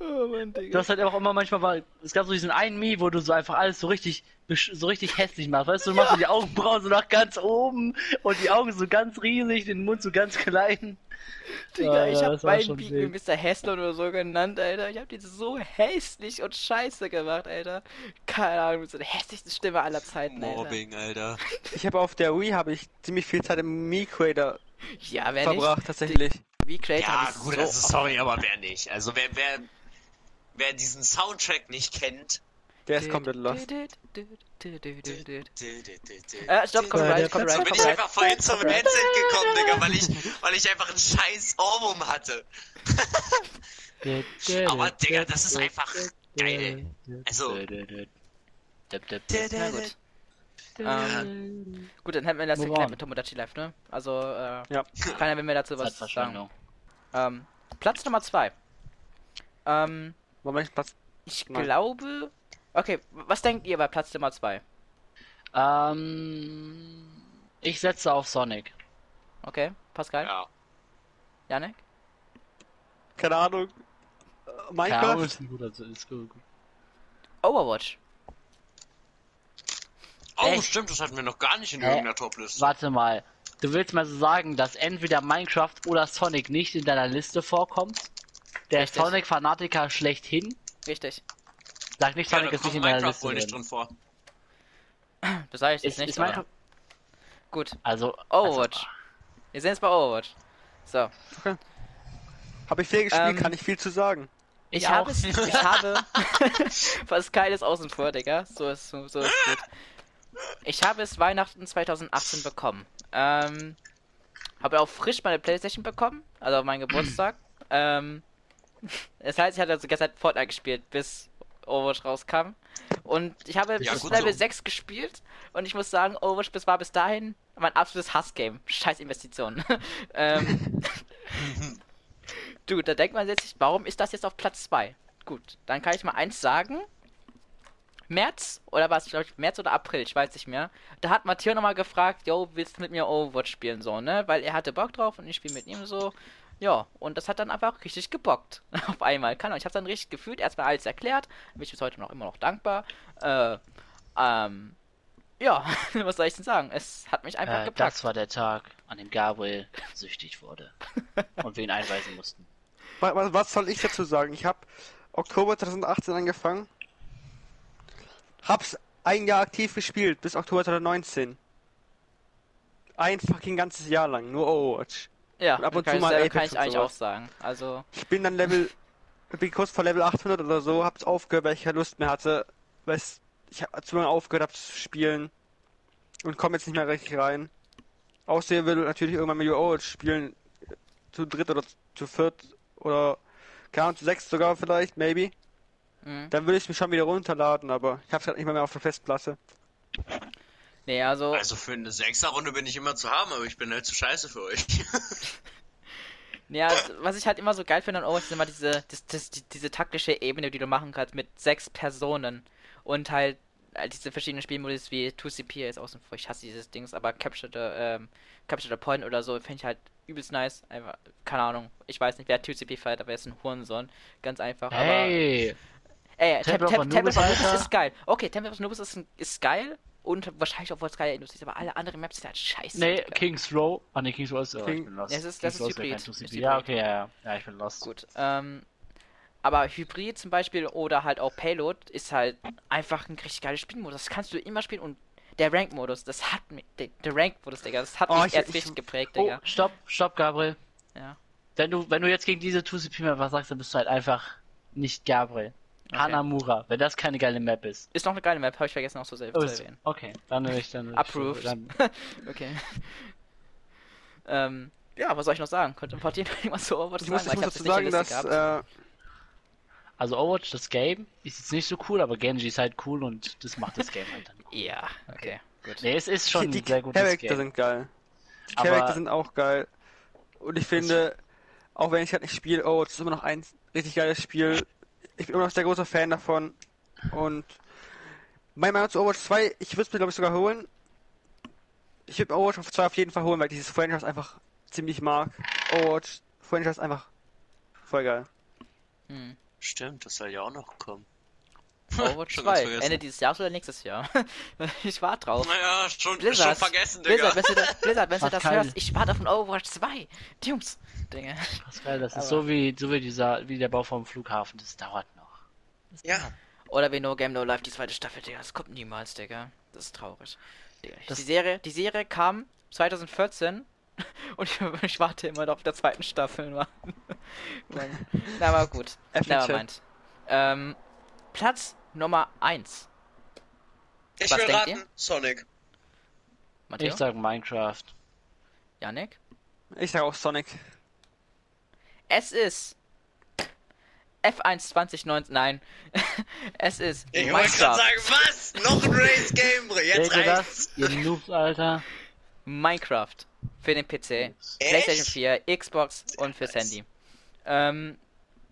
Oh Mann, Du Digga. hast halt auch immer manchmal mal, es gab so diesen einen Mii, wo du so einfach alles so richtig, so richtig hässlich machst, weißt du, du machst so die Augenbrauen so nach ganz oben und die Augen so ganz riesig, den Mund so ganz klein. Digga, Ja, ich ja, hab meinen mit Mr. Hässler oder so genannt, Alter. Ich hab den so hässlich und scheiße gemacht, Alter. Keine Ahnung, mit so der hässlichsten Stimme aller Zeiten, Alter. Mobbing, Alter. Ich habe auf der Wii habe ich ziemlich viel Zeit im Mii Creator Ja, verbracht nicht? tatsächlich. Wie Creator Ja, gut, so also sorry, aber wer nicht? Also wer, wer, wer diesen Soundtrack nicht kennt. Der ist komplett lost. Äh, stopp, Copyright, Copyright, So bin ich Copyright. einfach vorhin zum Headset gekommen, Digga, weil ich, weil ich einfach einen scheiß Ohrwurm hatte. <laughs> Aber, Digga, das ist einfach geil. Also- Na gut. Ähm, gut, dann hätten wir das Move erklärt on. mit Tomodachi Live, ne? Also, äh, Ja. keiner will mir dazu was sagen. Ähm, Platz Nummer 2. Ähm, Moment, Platz. ich Nein. glaube. Okay, was denkt ihr bei Platz Nummer 2? Ähm, ich setze auf Sonic. Okay, Pascal? Ja. Janik? Keine Ahnung. Äh, Ja, Minecraft? ist ein guter, ist gut. Overwatch. Oh, Echt? stimmt, das hatten wir noch gar nicht in Hä? irgendeiner Topliste. Warte mal. Du willst mal so sagen, dass entweder Minecraft oder Sonic nicht in deiner Liste vorkommt? Der. Sonic-Fanatiker schlechthin? Richtig. Sag nicht, Ja, Sonic da ist nicht in deiner Minecraft Liste wohl nicht drin. drin vor. Das sage ich jetzt Ist, nicht. ist Minecraft... Gut. Also... Overwatch. Wir sind jetzt bei Overwatch. So. Habe ich viel gespielt, Ähm, kann ich viel zu sagen. Ich Ich habe ich habe <laughs> <laughs> Pascal ist außen vor, Digga. So ist, so ist gut. Ich habe es Weihnachten 2018 bekommen. Ähm, habe auch frisch meine Playstation bekommen, also auf meinen Geburtstag. <clears throat> ähm, das heißt, ich hatte also gestern Fortnite gespielt, bis Overwatch rauskam. Und ich habe Ja, bis Level so. 6 gespielt und ich muss sagen, Overwatch bis war bis dahin mein absolutes Hassgame. Scheiß Investition. <laughs> ähm, <laughs> du, da denkt man sich, warum ist das jetzt auf Platz 2? Gut, dann kann ich mal eins sagen. März, oder was, glaube ich, März oder April, ich weiß nicht mehr. Da hat Matteo nochmal gefragt, yo, willst du mit mir Overwatch spielen, so, ne? Weil er hatte Bock drauf und ich spiele mit ihm so. Ja, und das hat dann einfach richtig gebockt. <laughs> Auf einmal. Kann. Ich habe dann richtig gefühlt, erstmal alles erklärt. Bin ich bis heute noch immer noch dankbar. Äh, ähm, ja, <laughs> was soll ich denn sagen? Es hat mich einfach Äh, gepackt. das war der Tag, an dem Gabriel <laughs> süchtig wurde. Und wir ihn einweisen mussten. Was, was, was soll ich dazu sagen? Ich habe Oktober 2018 angefangen. Hab's ein Jahr aktiv gespielt, bis Oktober 2019. Ein fucking ganzes Jahr lang, nur Overwatch. ja, und ab und zu mal Apex kann ich eigentlich sowas. auch sagen. Also, Ich bin dann Level, bin kurz vor Level 800 oder so, hab's aufgehört, weil ich keine Lust mehr hatte. Weil ich hab zu lange aufgehört hab zu spielen. Und komme jetzt nicht mehr richtig rein. Außerdem will natürlich irgendwann mal Overwatch spielen. Zu dritt oder zu viert oder keine Ahnung, zu sechs sogar vielleicht, maybe. Mh. Dann würde ich mich schon wieder runterladen, aber ich hab's halt nicht mal mehr auf der Festplatte. nee, also, Also für eine Sechser-Runde bin ich immer zu haben, aber ich bin halt zu scheiße für euch. <laughs> Ja, also, was ich halt immer so geil finde an Overwatch ist immer diese, das, das, die, diese taktische Ebene, die du machen kannst mit sechs Personen und halt äh, diese verschiedenen Spielmodus wie 2CP ist außen vor. Ich hasse dieses Dings, aber Capture the, ähm, Capture the Point oder so finde ich halt übelst nice. Einfach, keine Ahnung. Ich weiß nicht, wer 2CP feiert, aber er ist ein Hurensohn. Ganz einfach. Hey! Aber, ey, Temple Temple of of Anubis ist geil. Okay, Temple of Anubis ist, ist geil und wahrscheinlich auch Sky Industries, aber alle anderen Maps sind halt scheiße. Nee, Digga. Kings Row. Ah, nee, Kings Row ist. Oh, King- ich bin lost. Das ist- Kings das ist Hybrid. Ist 2CP. Hybrid. Ja, okay, ja, ja. Ja, ich bin lost. Gut, ähm, aber Hybrid zum Beispiel oder halt auch Payload ist halt einfach ein richtig geiles Spielmodus. Das kannst du immer spielen und der Rank-Modus, das hat mich, der, der Rank-Modus, Digga, das hat Oh, mich ich- erst ich- richtig geprägt, Oh, Digga. stopp, stopp, Gabriel. Ja. wenn du, wenn du jetzt gegen diese 2CP was sagst, dann bist du halt einfach nicht Gabriel. Okay. Hanamura, wenn das keine geile Map ist. Ist noch eine geile Map, habe ich vergessen auch so selbst Oh, zu erwähnen. okay, dann nehme ich dann. Approved. Dann, <laughs> Okay. ähm, ja, was soll ich noch sagen? Könnte Martin <laughs> irgendwas zu Overwatch Ich muss, ich Weil muss dazu sagen, dass äh, also Overwatch, das Game, ist jetzt nicht so cool, aber Genji ist halt cool und das macht das Game halt dann. <laughs> Ja, okay, gut. Nee, es ist schon die ein sehr gutes Charakter Game. sind geil. Die Aber- Charakter sind auch geil. Und ich finde, auch wenn ich halt nicht spiele, oh, es ist immer noch ein richtig geiles Spiel. Ich bin immer noch sehr großer Fan davon. Und meine Meinung zu Overwatch 2, ich würde es mir glaube ich sogar holen. Ich würde mir Overwatch 2 auf jeden Fall holen, weil ich dieses Franchise einfach ziemlich mag. Overwatch Franchise einfach voll geil. Hm. Stimmt, das soll ja auch noch kommen. Overwatch Schon ganz 2, vergessen. Ende dieses Jahres oder nächstes Jahr? <laughs> ich warte drauf. Naja, schon, Blizzard, schon vergessen, Digga. Blizzard, wenn du das, Blizzard, wenn du das hörst, ich warte auf ein Overwatch 2. Jungs, Dinge. Pascal, das ist so wie, so wie dieser, wie der Bau vom Flughafen, das dauert noch. Ja, Oder wie No Game No Life, die zweite Staffel, Digga. Das kommt niemals, Digga. Das ist traurig. Digga. Das- die, Serie, die Serie kam 2014 <laughs> und ich, <laughs> ich warte immer noch auf der zweiten Staffel. Mann. Mann. Na, aber gut. Meint. Ähm, Platz Nummer 1. ich Was will denkt raten, Sonic. Matteo? Ich sag Minecraft. Janik? Ich sage auch Sonic. Es ist F1 2019. Nein. <laughs> es ist Ich wollte gerade Minecraft. sagen, was? Noch ein Race-Game? Jetzt Seht ihr reicht's. das? Ihr Noobs, Alter. Minecraft. Für den PC. PlayStation 4, Xbox und fürs Handy. Ähm,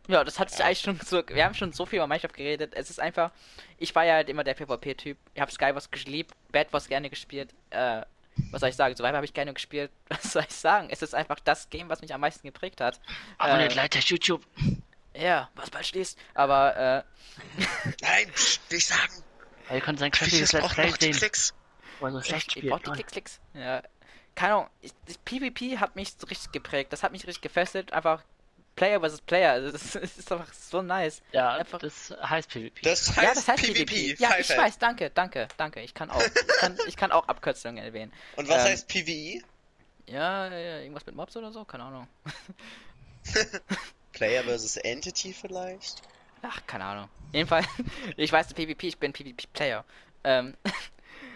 ja, das hat sich eigentlich schon so. Wir haben schon so viel über Minecraft geredet. Es ist einfach. Ich war ja halt immer der PvP-Typ. Ich habe Skywars geliebt, Bad Wars gerne gespielt. Äh, was soll ich sagen? Survivor habe ich gerne gespielt. <laughs> Was soll ich sagen? Es ist einfach das Game, was mich am meisten geprägt hat. Abonniert Äh, Leute YouTube. ja, was bald schließt. Aber, äh, <laughs> Nein, nicht sagen. Weil ihr könnt sein kräftiges Let's braucht Play die sehen, Klicks. wo er so schlecht ich brauch spielt. die Lol. Klicks, Klicks. Ja. Keine Ahnung. Ich, das PvP hat mich so richtig geprägt. Das hat mich richtig gefesselt. Einfach Player versus Player. Also Das <laughs> ist einfach so nice. Ja, Einfach- das heißt PvP. Das heißt, ja, das heißt PvP. PvP. Ja, ich Pfeife. weiß, danke, danke, danke. Ich kann auch, ich kann, ich kann auch Abkürzungen erwähnen. Und was Ähm, heißt PvE? Ja, ja, irgendwas mit Mobs oder so? Keine Ahnung. <laughs> Player versus Entity vielleicht? Ach, keine Ahnung. Jedenfalls, <laughs> ich weiß PvP, ich bin PvP-Player. Ähm,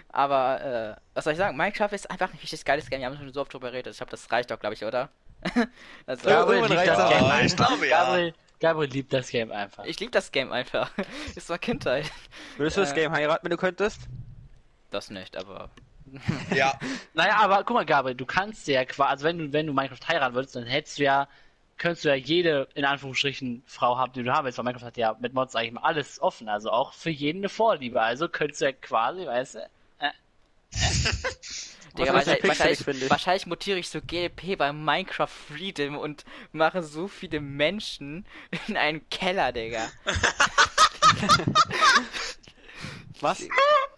aber, äh, was soll ich sagen? Minecraft ist einfach ein richtig geiles Game. Wir haben schon so oft drüber geredet. Ich glaube, das reicht doch, glaube ich, oder? <laughs> also, Gabriel liebt das Game auch. Ich einfach. glaube, ja. Gabriel, Gabriel liebt das Game einfach. ich liebe das Game einfach. <laughs> ist war Kindheit. Würdest du das Äh. Game heiraten, wenn du könntest? Das nicht, aber. Ja, <laughs> Naja, aber guck mal, Gabriel, du kannst ja quasi, also wenn du, wenn du Minecraft heiraten würdest, dann hättest du ja, könntest du ja jede, in Anführungsstrichen, Frau haben, die du haben willst, weil Minecraft hat ja mit Mods eigentlich mal alles offen, also auch für jeden eine Vorliebe, also könntest du ja quasi, weißt du, Digga, wahrscheinlich, wahrscheinlich, wahrscheinlich mutiere ich so GLP bei Minecraft Freedom und mache so viele Menschen in einen Keller, Digga. <laughs> Was?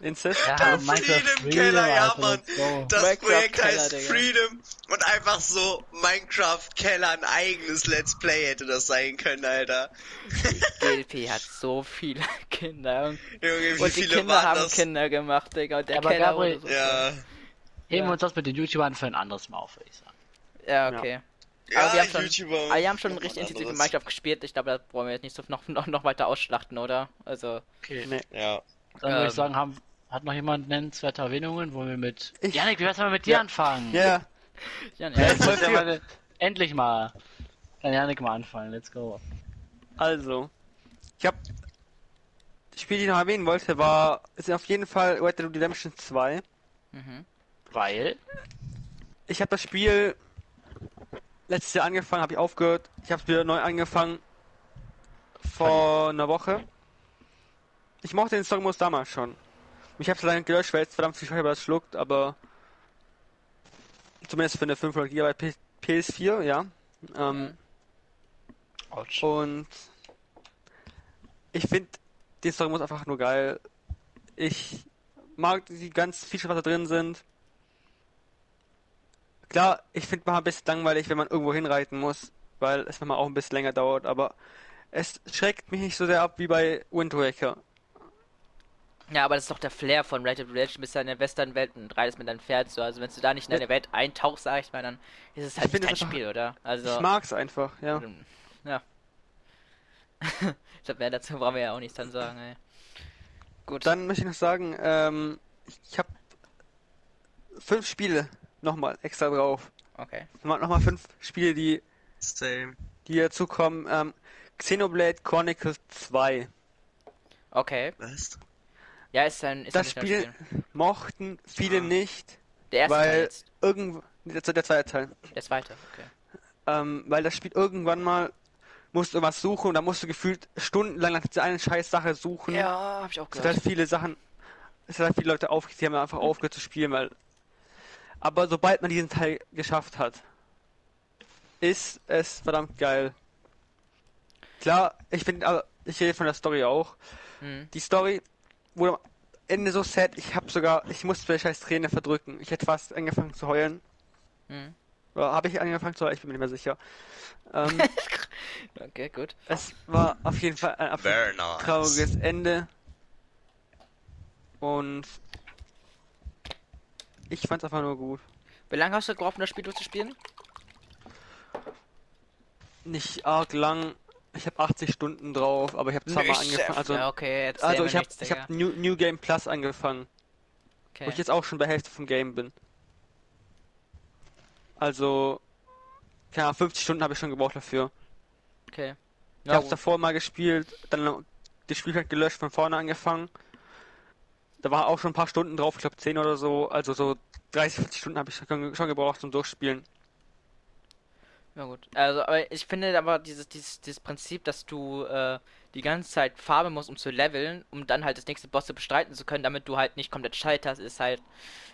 Incest? ja, Der Freedom Keller, ja, Alter, Mann. go. das Minecraft Projekt Keller, heißt Digga. Freedom und einfach so Minecraft Keller ein eigenes Let's Play hätte das sein können, Alter. <laughs> GLP hat so viele Kinder. Und, Junge, wie und die viele Kinder waren haben das? Kinder gemacht, Digga. Und der Aber Keller Gabriel- wurde so Ja, Heben Ja. wir uns das mit den YouTubern für ein anderes Mal auf, würde ich sagen. Ja, okay. ja, Aber wir haben schon, YouTuber. aber wir haben schon richtig intensiv. Minecraft gespielt. Ich glaube, da wollen wir jetzt nicht so noch, noch, noch weiter ausschlachten, oder? Also, Okay. Nee. Ja. Dann würde Ähm. ich sagen, haben, hat noch jemand nennenswerte Erwähnungen, wo wir mit... Ich- Janik, wie wär's, wenn wir mit dir Ja. anfangen? Ja, ja, Ja, ne. jetzt muss ja mal, endlich mal. Kann Janik mal anfangen, let's go. also. Ich hab. Das Spiel, die ich noch erwähnen wollte, war. Ist auf jeden Fall Red Dead Redemption 2. Mhm. Weil, Ich habe das Spiel letztes Jahr angefangen, habe ich aufgehört. Ich habe es wieder neu angefangen vor einer Woche. Ich mochte den Songmodus damals schon. Ich habe es leider gelöscht, weil es verdammt viel Speicher schluckt, aber zumindest für eine 500 GB P- PS4, ja. Ähm, Autsch. und ich finde den Songmodus einfach nur geil. Ich mag die ganzen Features, was da drin sind. Klar, ich finde mal ein bisschen langweilig, wenn man irgendwo hinreiten muss, weil es manchmal auch ein bisschen länger dauert, aber es schreckt mich nicht so sehr ab wie bei Wind Waker. Ja, aber das ist doch der Flair von Red Dead Redemption. Bist ja in der Western-Welt und reitest mit deinem Pferd so. Also wenn du da nicht in deine Welt eintauchst, sag ich mal, dann ist es halt Ich finde nicht dein das einfach- Spiel, oder? Also, Ich mag's einfach, ja. ja. <laughs> ich glaube, mehr dazu brauchen wir ja auch nichts dann sagen, ey. Gut. Dann möchte ich noch sagen, ähm, ich, ich habe fünf Spiele nochmal extra drauf. Okay. Nochmal, fünf Spiele, die, Same. die dazu kommen. Ähm, Xenoblade Chronicles 2. Okay. Was? Ja, ist ein, ist Das ein Spiel mochten viele Ah. nicht, Der erste Teil weil jetzt. irgendwo der, der zweite Teil, Der zweite, okay. ähm, weil das Spiel irgendwann mal musst du was suchen und da musst du gefühlt stundenlang nach dieser einen scheiß Sache suchen. Ja, hab ich auch Es hat gehört. halt viele Sachen, es hat halt viele Leute aufgehört, die haben einfach aufgehört zu spielen, weil. Aber sobald man diesen Teil geschafft hat, ist es verdammt geil. Klar, ich finde, aber ich rede von der Story auch. Hm. Die Story wurde am Ende so sad, ich habe sogar, ich musste mir scheiß Träne verdrücken. Ich hätte fast angefangen zu heulen. Hm. Oder habe ich angefangen zu heulen? Ich bin mir nicht mehr sicher. Ähm, <laughs> Okay, gut. es war auf jeden Fall ein nice. trauriges Ende. Und ich fand's einfach nur gut. Wie lange hast du gebraucht, um das Spiel durchzuspielen? Nicht arg lang. Ich habe 80 Stunden drauf, aber ich habe zweimal angefangen. Also, ja, okay, also ich habe ich hab New, New Game Plus angefangen, wo Okay. ich jetzt auch schon bei Hälfte vom Game bin. Also, keine Ahnung, 50 Stunden habe ich schon gebraucht dafür. okay. Ich Na habe davor mal gespielt, dann das Spiel hat gelöscht, von vorne angefangen. Da war auch schon ein paar Stunden drauf, ich glaube 10 oder so. Also so 30, 40 Stunden habe ich schon, gebraucht zum Durchspielen. Ja gut. Also, aber ich finde aber dieses, dieses, dieses Prinzip, dass du äh, die ganze Zeit farmen musst, um zu leveln, um dann halt das nächste Boss zu bestreiten zu können, damit du halt nicht komplett scheiterst, ist halt.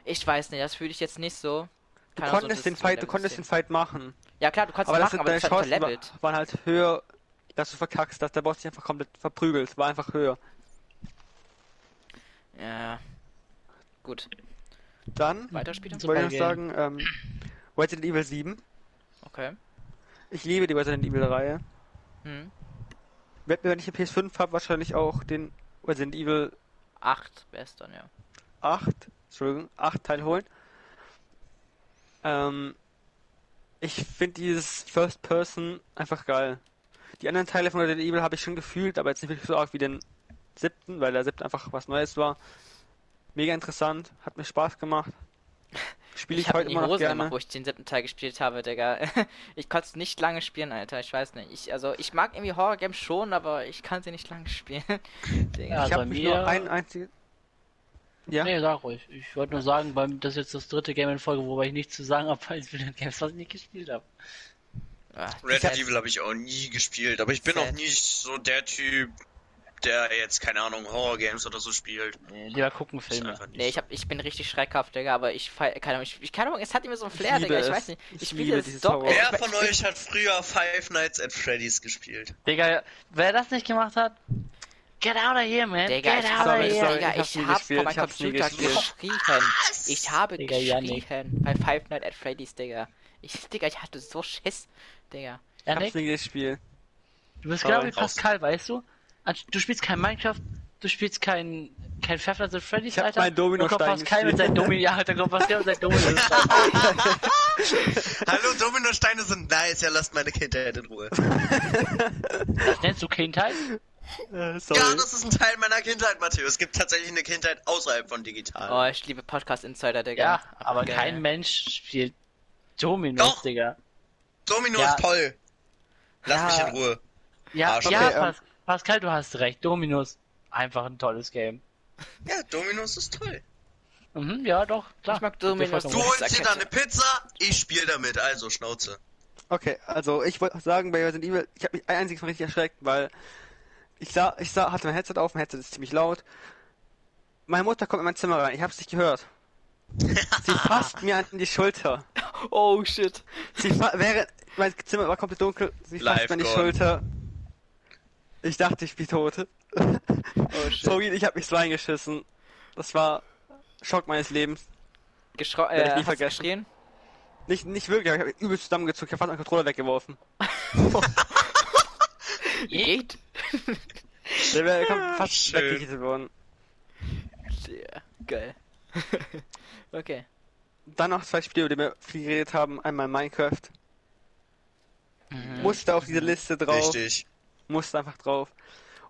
Ich weiß nicht, das fühle ich jetzt nicht so. Du Keine Ahnung, so konntest den das Fight, du konntest den. Fight machen. Ja klar, du kannst Aber das machen, sind aber deine das halt Chancen verlevelt. wa- waren halt höher, dass du verkackst, dass der Boss dich einfach komplett verprügelt. War einfach höher. Ja. Gut. Dann Weiterspielen? wollte ich noch sagen, ähm, Resident Evil 7. Okay. Ich liebe die Resident Evil Reihe. Hm. Werd mir, wenn ich eine PS5 habe, wahrscheinlich auch den Resident Evil Acht wäre es dann, ja. 8, Entschuldigung, 8 Teil holen. Ähm, ich finde dieses First Person einfach geil. Die anderen Teile von Resident Evil habe ich schon gefühlt, aber jetzt nicht wirklich so arg wie den siebten, weil der siebte einfach was Neues war. Mega interessant, hat mir Spaß gemacht. <laughs> Spiele ich, Ich habe heute immer noch Hose gerne. gemacht, wo ich den siebten Teil gespielt habe, Digga. <laughs> ich konnte es nicht lange spielen, Alter. Ich weiß nicht. Ich, also, ich mag irgendwie Horror-Games schon, aber ich kann sie nicht lange spielen. <laughs> Digga. Ja, ich bei habe mich mir- nur ein einziges. Ja, Nee, sag ruhig. Ich wollte nur sagen, beim, das ist jetzt das dritte Game in Folge, wobei ich nichts zu sagen habe, weil ich wieder Games, was ich nicht gespielt habe. Ah, Red Evil habe ich auch nie gespielt, aber ich bin Sad. auch nicht so der Typ, der jetzt, keine Ahnung, Horror-Games oder so spielt. Nee, lieber gucken Filme. Nee, ich, hab, ich bin richtig schreckhaft, Digga, aber ich feier, keine Ahnung, ich, ich keine Ahnung, es hat immer so ein Flair, Digga, ich weiß nicht. Ich Ich liebe spiele es dieses ich- Wer ich- von euch hat früher Five Nights at Freddy's gespielt? Digga, wer das nicht gemacht hat, get out of here, man. Digga, get ich out habe, of Sorry, here. sorry, Digga, ich hab's ich nie hab gespielt, vor meinem hab's Computer gespielt. geschrien. Ich habe Digga, geschrien bei Five Nights at Freddy's, Digga. Ich, Digga, ich hatte so Schiss, Digga. ich hab's nie gespielt. du bist Sorry. genau wie Pascal, weißt du? Anst- Du spielst kein Minecraft, du spielst kein, kein Five Nights at Freddy's, Ich hab Alter. meinen Dominostein Dann kommt Pascal mit seinem. Domino, ja, dann kommt Pascal mit seinem Domino. Hallo, Dominosteine sind nice, ja, lasst meine Kindheit in Ruhe. das nennst du Kindheit? Äh, sorry. Ja, das ist ein Teil meiner Kindheit, Matthias. Es gibt tatsächlich eine Kindheit außerhalb von digital. Oh, ich liebe Podcast Insider, Digga. Ja, aber geil. kein Mensch spielt Dominos, Doch. Digga. Domino Ja. ist toll. Lass Ja. mich in Ruhe. Ja, Arsch. ja, Okay, ähm, Pas Pascal, du hast recht. Dominos, einfach ein tolles Game. Ja, Dominos ist toll. Mhm, ja, doch, klar. Ich mag Dominos. Du holst dir da eine Pizza, ich spiel damit, also Schnauze. Okay, also ich wollte sagen, bei Resident Evil, ich habe mich ein einziges Mal richtig erschreckt, weil ich sah, ich sah, hatte mein Headset auf, mein Headset ist ziemlich laut. Meine Mutter kommt in mein Zimmer rein, ich hab's nicht gehört. Sie <laughs> fasst mir an die Schulter. Oh shit. Sie während mein Zimmer war komplett dunkel, sie fasst Live mir an die gone. Schulter. Ich dachte, ich bin tot. <laughs> Oh shit. Sorry, ich hab mich so eingeschissen. Das war Schock meines Lebens. Geschro Werd ich äh, nie vergessen. geschrien? Nicht, nicht wirklich, aber ich hab übel zusammengezuckt, ich hab fast einen Controller weggeworfen. <laughs> Geht? Der wäre fast schön. worden. Geil. <laughs> okay. Dann noch zwei Spiele, über die wir viel geredet haben. Einmal Minecraft. Mhm. Musste auf diese Liste drauf. Richtig. Musste einfach drauf.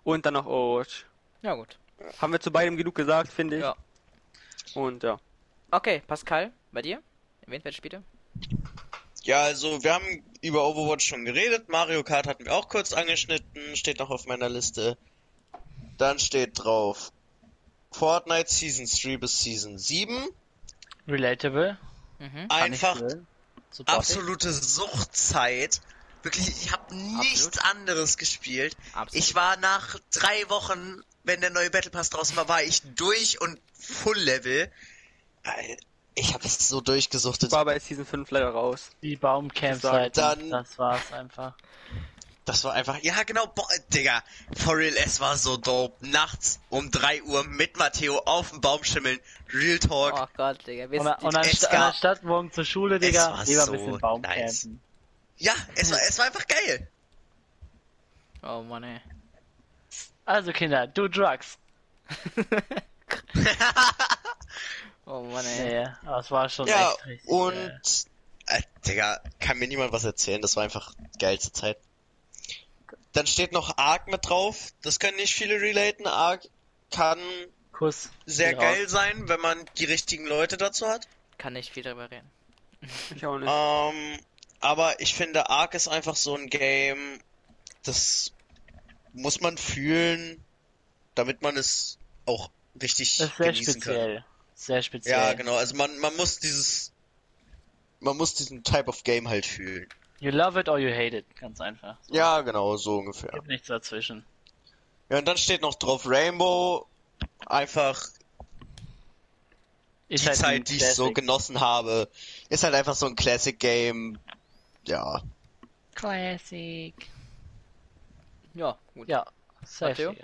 Und dann noch Overwatch. Ja, gut. Haben wir zu beidem genug gesagt, finde ich. Ja. Und ja. Okay, Pascal, bei dir? Erwähnt welche Spiele? Ja, also wir haben über Overwatch schon geredet. Mario Kart hatten wir auch kurz angeschnitten. Steht noch auf meiner Liste. Dann steht drauf Fortnite Season 3 bis Season 7. Relatable. Mhm. Einfach absolute Suchtzeit. Wirklich, ich habe nichts anderes gespielt. Absolut. Ich war nach drei Wochen, wenn der neue Battle Pass draußen war, war ich durch und Full Level. Ich habe es so durchgesuchtet. War bei Season 5 leider raus. Die Baumcampseiten. Dann- Das war's einfach. Das war einfach, ja genau, boah, Digga, for real, es war so dope. Nachts um 3 Uhr mit Matteo auf dem Baum schimmeln, Real Talk. Oh Gott, Digga. Wir Und, sind und anstatt morgen zur Schule, Digga, lieber so ein bisschen Baumcampen. nice. Ja, es war, es war einfach geil. Oh Mann, ey. Also Kinder, do drugs. <laughs> Oh Mann, ey. Es war schon ja, echt richtig. und, äh, Digga, kann mir niemand was erzählen, das war einfach geilste Zeit. Dann steht noch Ark mit drauf, das können nicht viele relaten, Ark kann Kuss. sehr geil raus. sein, wenn man die richtigen Leute dazu hat. Kann nicht viel drüber reden. Ich auch nicht. Ähm, aber ich finde, Ark ist einfach so ein Game, das muss man fühlen, damit man es auch richtig Das ist sehr genießen kann. speziell. Sehr speziell. Ja, genau. Also man, man muss dieses, man muss diesen Type of Game halt fühlen. You love it or you hate it. Ganz einfach. Ja, genau, so ungefähr. Gibt nichts dazwischen. Ja, und dann steht noch drauf Rainbow. Einfach Ist die halt Zeit, die ich so genossen habe. Ist halt einfach so ein Classic Game. Ja. Classic. Ja, gut. Ja, safe.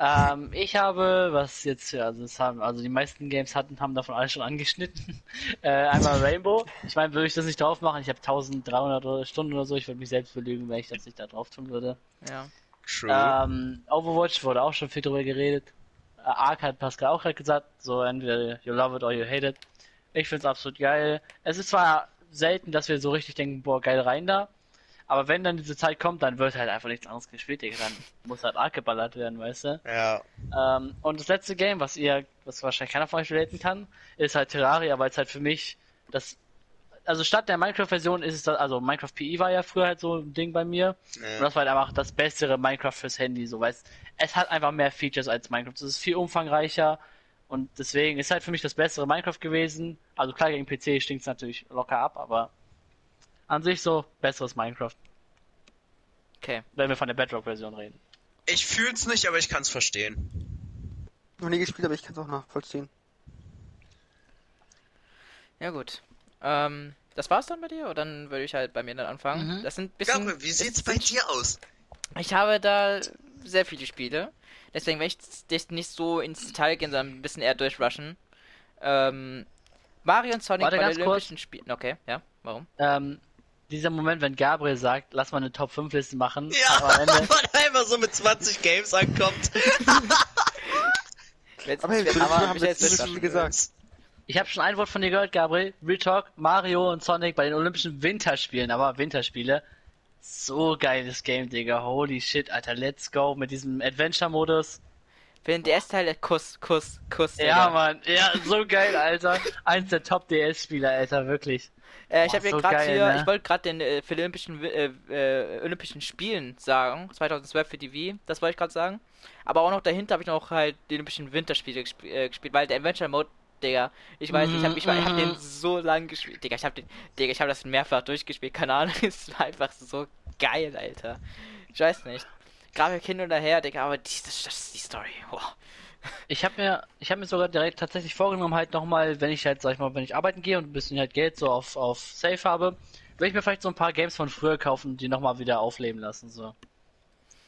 Ähm, ich habe, was jetzt, also, das haben, also die meisten Games hatten, haben davon alle schon angeschnitten. <laughs> äh, einmal Rainbow. Ich meine, würde ich das nicht drauf machen, ich habe 1300 oder Stunden oder so, ich würde mich selbst belügen, wenn ich das nicht da drauf tun würde. Ja. True. Ähm, Overwatch wurde auch schon viel drüber geredet. Äh, Ark hat Pascal auch gerade gesagt, so entweder you love it or you hate it. Ich find's absolut geil. Es ist zwar selten, dass wir so richtig denken, boah, geil rein da. Aber wenn dann diese Zeit kommt, dann wird halt einfach nichts anderes gespielt, Digga. Dann muss halt Ark geballert werden, weißt du? ja. Ähm, und das letzte Game, was ihr, was wahrscheinlich keiner von euch relaten kann, ist halt Terraria, weil es halt für mich das, also statt der Minecraft-Version ist es das, also Minecraft PE war ja früher halt so ein Ding bei mir. Und ja. das war halt einfach das bessere Minecraft fürs Handy, so weißt es hat einfach mehr Features als Minecraft. Es ist viel umfangreicher und deswegen ist halt für mich das bessere Minecraft gewesen. Also klar, gegen PC stinkt es natürlich locker ab, aber an sich so besseres Minecraft, Okay. wenn wir von der Bedrock-Version reden. Ich fühl's nicht, aber ich kann's verstehen. Noch nie gespielt, aber ich kann es auch nachvollziehen. Ja, gut. Ähm, das war's dann bei dir? Oder dann würde ich halt bei mir dann anfangen. Mhm. Das sind bisschen. Gabriel, wie es sieht's sind- bei dir aus? Ich habe da sehr viele Spiele. Deswegen werde ich jetzt nicht so ins Detail gehen, sondern ein bisschen eher durchrushen. Ähm, Mario und Sonic Warte, bei den. Olympischen Spielen. Okay, ja, warum? Ähm, dieser Moment, wenn Gabriel sagt, lass mal eine Top 5 Liste machen, Ja, aber man <laughs> einfach so mit 20 Games ankommt. <laughs> Jetzt, Aber hey, jetzt, wir aber haben ich jetzt viel gesagt. ich habe schon ein Wort von dir gehört, Gabriel, Real Talk, Mario und Sonic bei den Olympischen Winterspielen, aber Winterspiele. So geiles Game, Digga. Holy shit, Alter, let's go mit diesem Adventure-Modus. Für den DS-Teil Kuss, Kuss, Kuss. Ja, Digga. Mann, ja, so geil, Alter. Eins der Top-DS-Spieler, Alter, wirklich. Äh, ich habe hier so gerade hier, ne? ich wollte gerade den äh, für die Olympischen, äh, äh, Olympischen Spielen sagen, 2012 für die Wii, das wollte ich gerade sagen. Aber auch noch dahinter habe ich noch halt die Olympischen Winterspiele gesp äh, gespielt, weil der Adventure Mode, Digga, ich weiß, ich habe ich, ich hab den so lang gespielt, Digga, ich habe den, Digga, ich habe das mehrfach durchgespielt, keine Ahnung, <laughs> es war einfach so geil, Alter. Ich weiß nicht. Gerade hin oder her, Digga, aber die, das, das ist die Story. Boah. Ich habe mir, ich habe mir sogar direkt tatsächlich vorgenommen, halt nochmal, wenn ich halt, sag ich mal, wenn ich arbeiten gehe und ein bisschen halt Geld so auf, auf Safe habe, will ich mir vielleicht so ein paar Games von früher kaufen, die nochmal wieder aufleben lassen, so.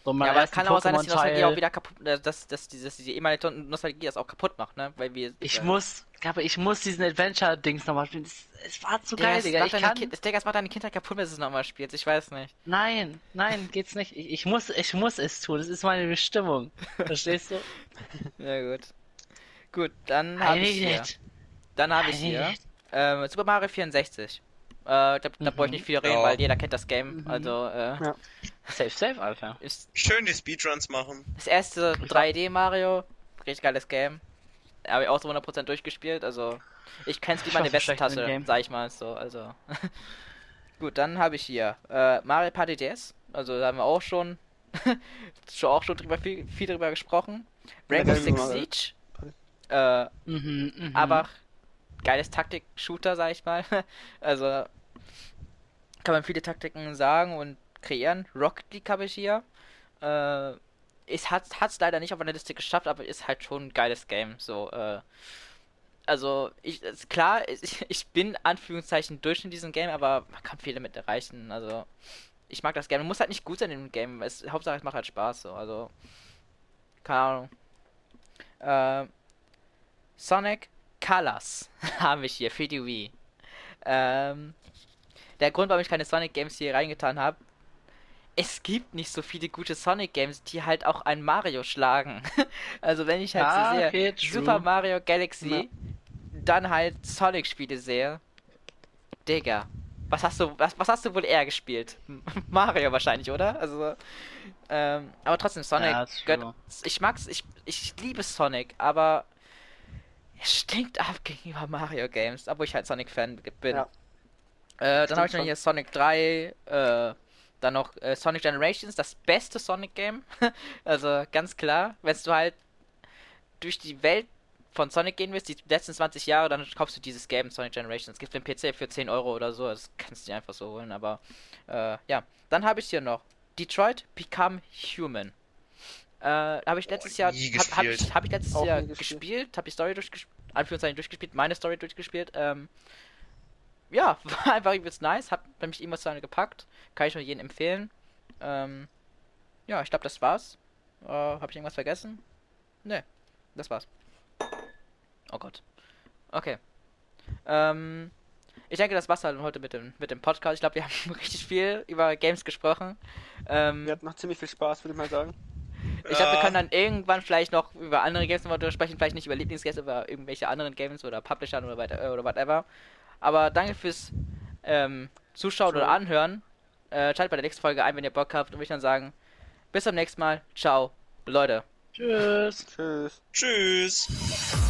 So Ja, aber es kann auch sein, dass die Nostalgie Pokémon-Teil. auch wieder kaputt, äh, dass, dass, die- dass die ehemalige Nostalgie das auch kaputt macht, ne? Weil wir. Ich äh, muss, aber ich muss diesen Adventure-Dings nochmal spielen. Es, es war zu Digga, geil, Digga. macht Ich deine kann. Kind, Digga, es macht deine Kindheit kaputt, wenn du es nochmal spielst. Ich weiß nicht. Nein, nein, geht's nicht. Ich, ich muss, ich muss es tun. Das ist meine Bestimmung. Verstehst du? <laughs> Ja, gut. Gut, dann habe ich hier. Dann habe ich hier ähm, Super Mario 64. Äh, glaube, da brauche ich nicht viel reden, Ja. weil jeder kennt das Game. Mhm. Also, äh, Ja. Safe, safe, Alter. ist Schön die Speedruns machen. das erste 3D Mario. Richtig geiles Game. Habe ich auch so 100% durchgespielt. Also, ich kenn's wie Ich meine Westentasche, Game. sag ich mal so. Also, <laughs> gut, dann habe ich hier äh, Mario Party DS. Also, da haben wir auch schon, <laughs> schon auch schon drüber viel, viel drüber gesprochen. Rainbow Six. Siege. Äh, Mhm, mhm. aber geiles Taktik-Shooter, sag ich mal. <laughs> Also kann man viele Taktiken sagen und kreieren. Rocket League habe ich hier. Äh, es hat es leider nicht auf meine Liste geschafft, aber ist halt schon ein geiles Game. So, äh, also ich klar, <laughs> ich, ich bin Anführungszeichen durch in diesem Game, aber man kann viele mit erreichen. Also ich mag das Game. Man muss halt nicht gut sein in dem Game. Es, Hauptsache es macht halt Spaß. So, also keine Ahnung. Äh, Sonic Colors <laughs> habe ich hier für die Wii. Ähm, der Grund, warum ich keine Sonic Games hier reingetan habe, es gibt nicht so viele gute Sonic Games, die halt auch ein Mario schlagen. <laughs> also wenn ich halt Ah, so sehe, okay. Super Mario Galaxy, Ja. dann halt Sonic Spiele sehe, Digga, was hast du, was, was hast du wohl eher gespielt? <laughs> Mario wahrscheinlich, oder? Also, ähm, aber trotzdem Sonic, Ja, gehört, ich mag's, ich, ich liebe Sonic, aber es stinkt ab gegenüber Mario Games, obwohl ich halt Sonic-Fan bin. Ja. Äh, dann habe ich noch hier Sonic 3, äh, dann noch äh, Sonic Generations, das beste Sonic-Game. <laughs> also ganz klar, wenn du halt durch die Welt von Sonic gehen willst, die letzten 20 Jahre, dann kaufst du dieses Game Sonic Generations. Es gibt den PC für 10 Euro oder so, das kannst du dir einfach so holen, aber äh, ja. Dann habe ich hier noch Detroit Become Human. Äh, habe ich letztes Jahr nie hab, hab ich, gespielt. hab ich letztes Auch Jahr gespielt, habe die Story durchgespielt, Anführungszeichen durchgespielt, meine Story durchgespielt. Ähm, ja, <laughs> war einfach übelst nice, hat mich emotional gepackt, kann ich nur jedem empfehlen. Ähm, ja, ich glaube, das war's. Äh, habe ich irgendwas vergessen? Ne, das war's. Oh Gott. Okay. Ähm, ich denke, das war's halt heute mit dem, mit dem Podcast. Ich glaube, wir <laughs> haben richtig viel über Games gesprochen. Ähm, Wir hatten noch ziemlich viel Spaß, würde ich mal sagen. <laughs> ich glaube, wir Ja. können dann irgendwann vielleicht noch über andere Games nochmal sprechen. Vielleicht nicht über Lieblingsgames, aber irgendwelche anderen Games oder Publishern oder, weiter, äh, oder whatever. Aber danke fürs ähm, Zuschauen oder Anhören. Äh, schaltet bei der nächsten Folge ein, wenn ihr Bock habt. Und würde ich dann sagen, bis zum nächsten Mal. Ciao, Leute. Tschüss. Tschüss. Tschüss.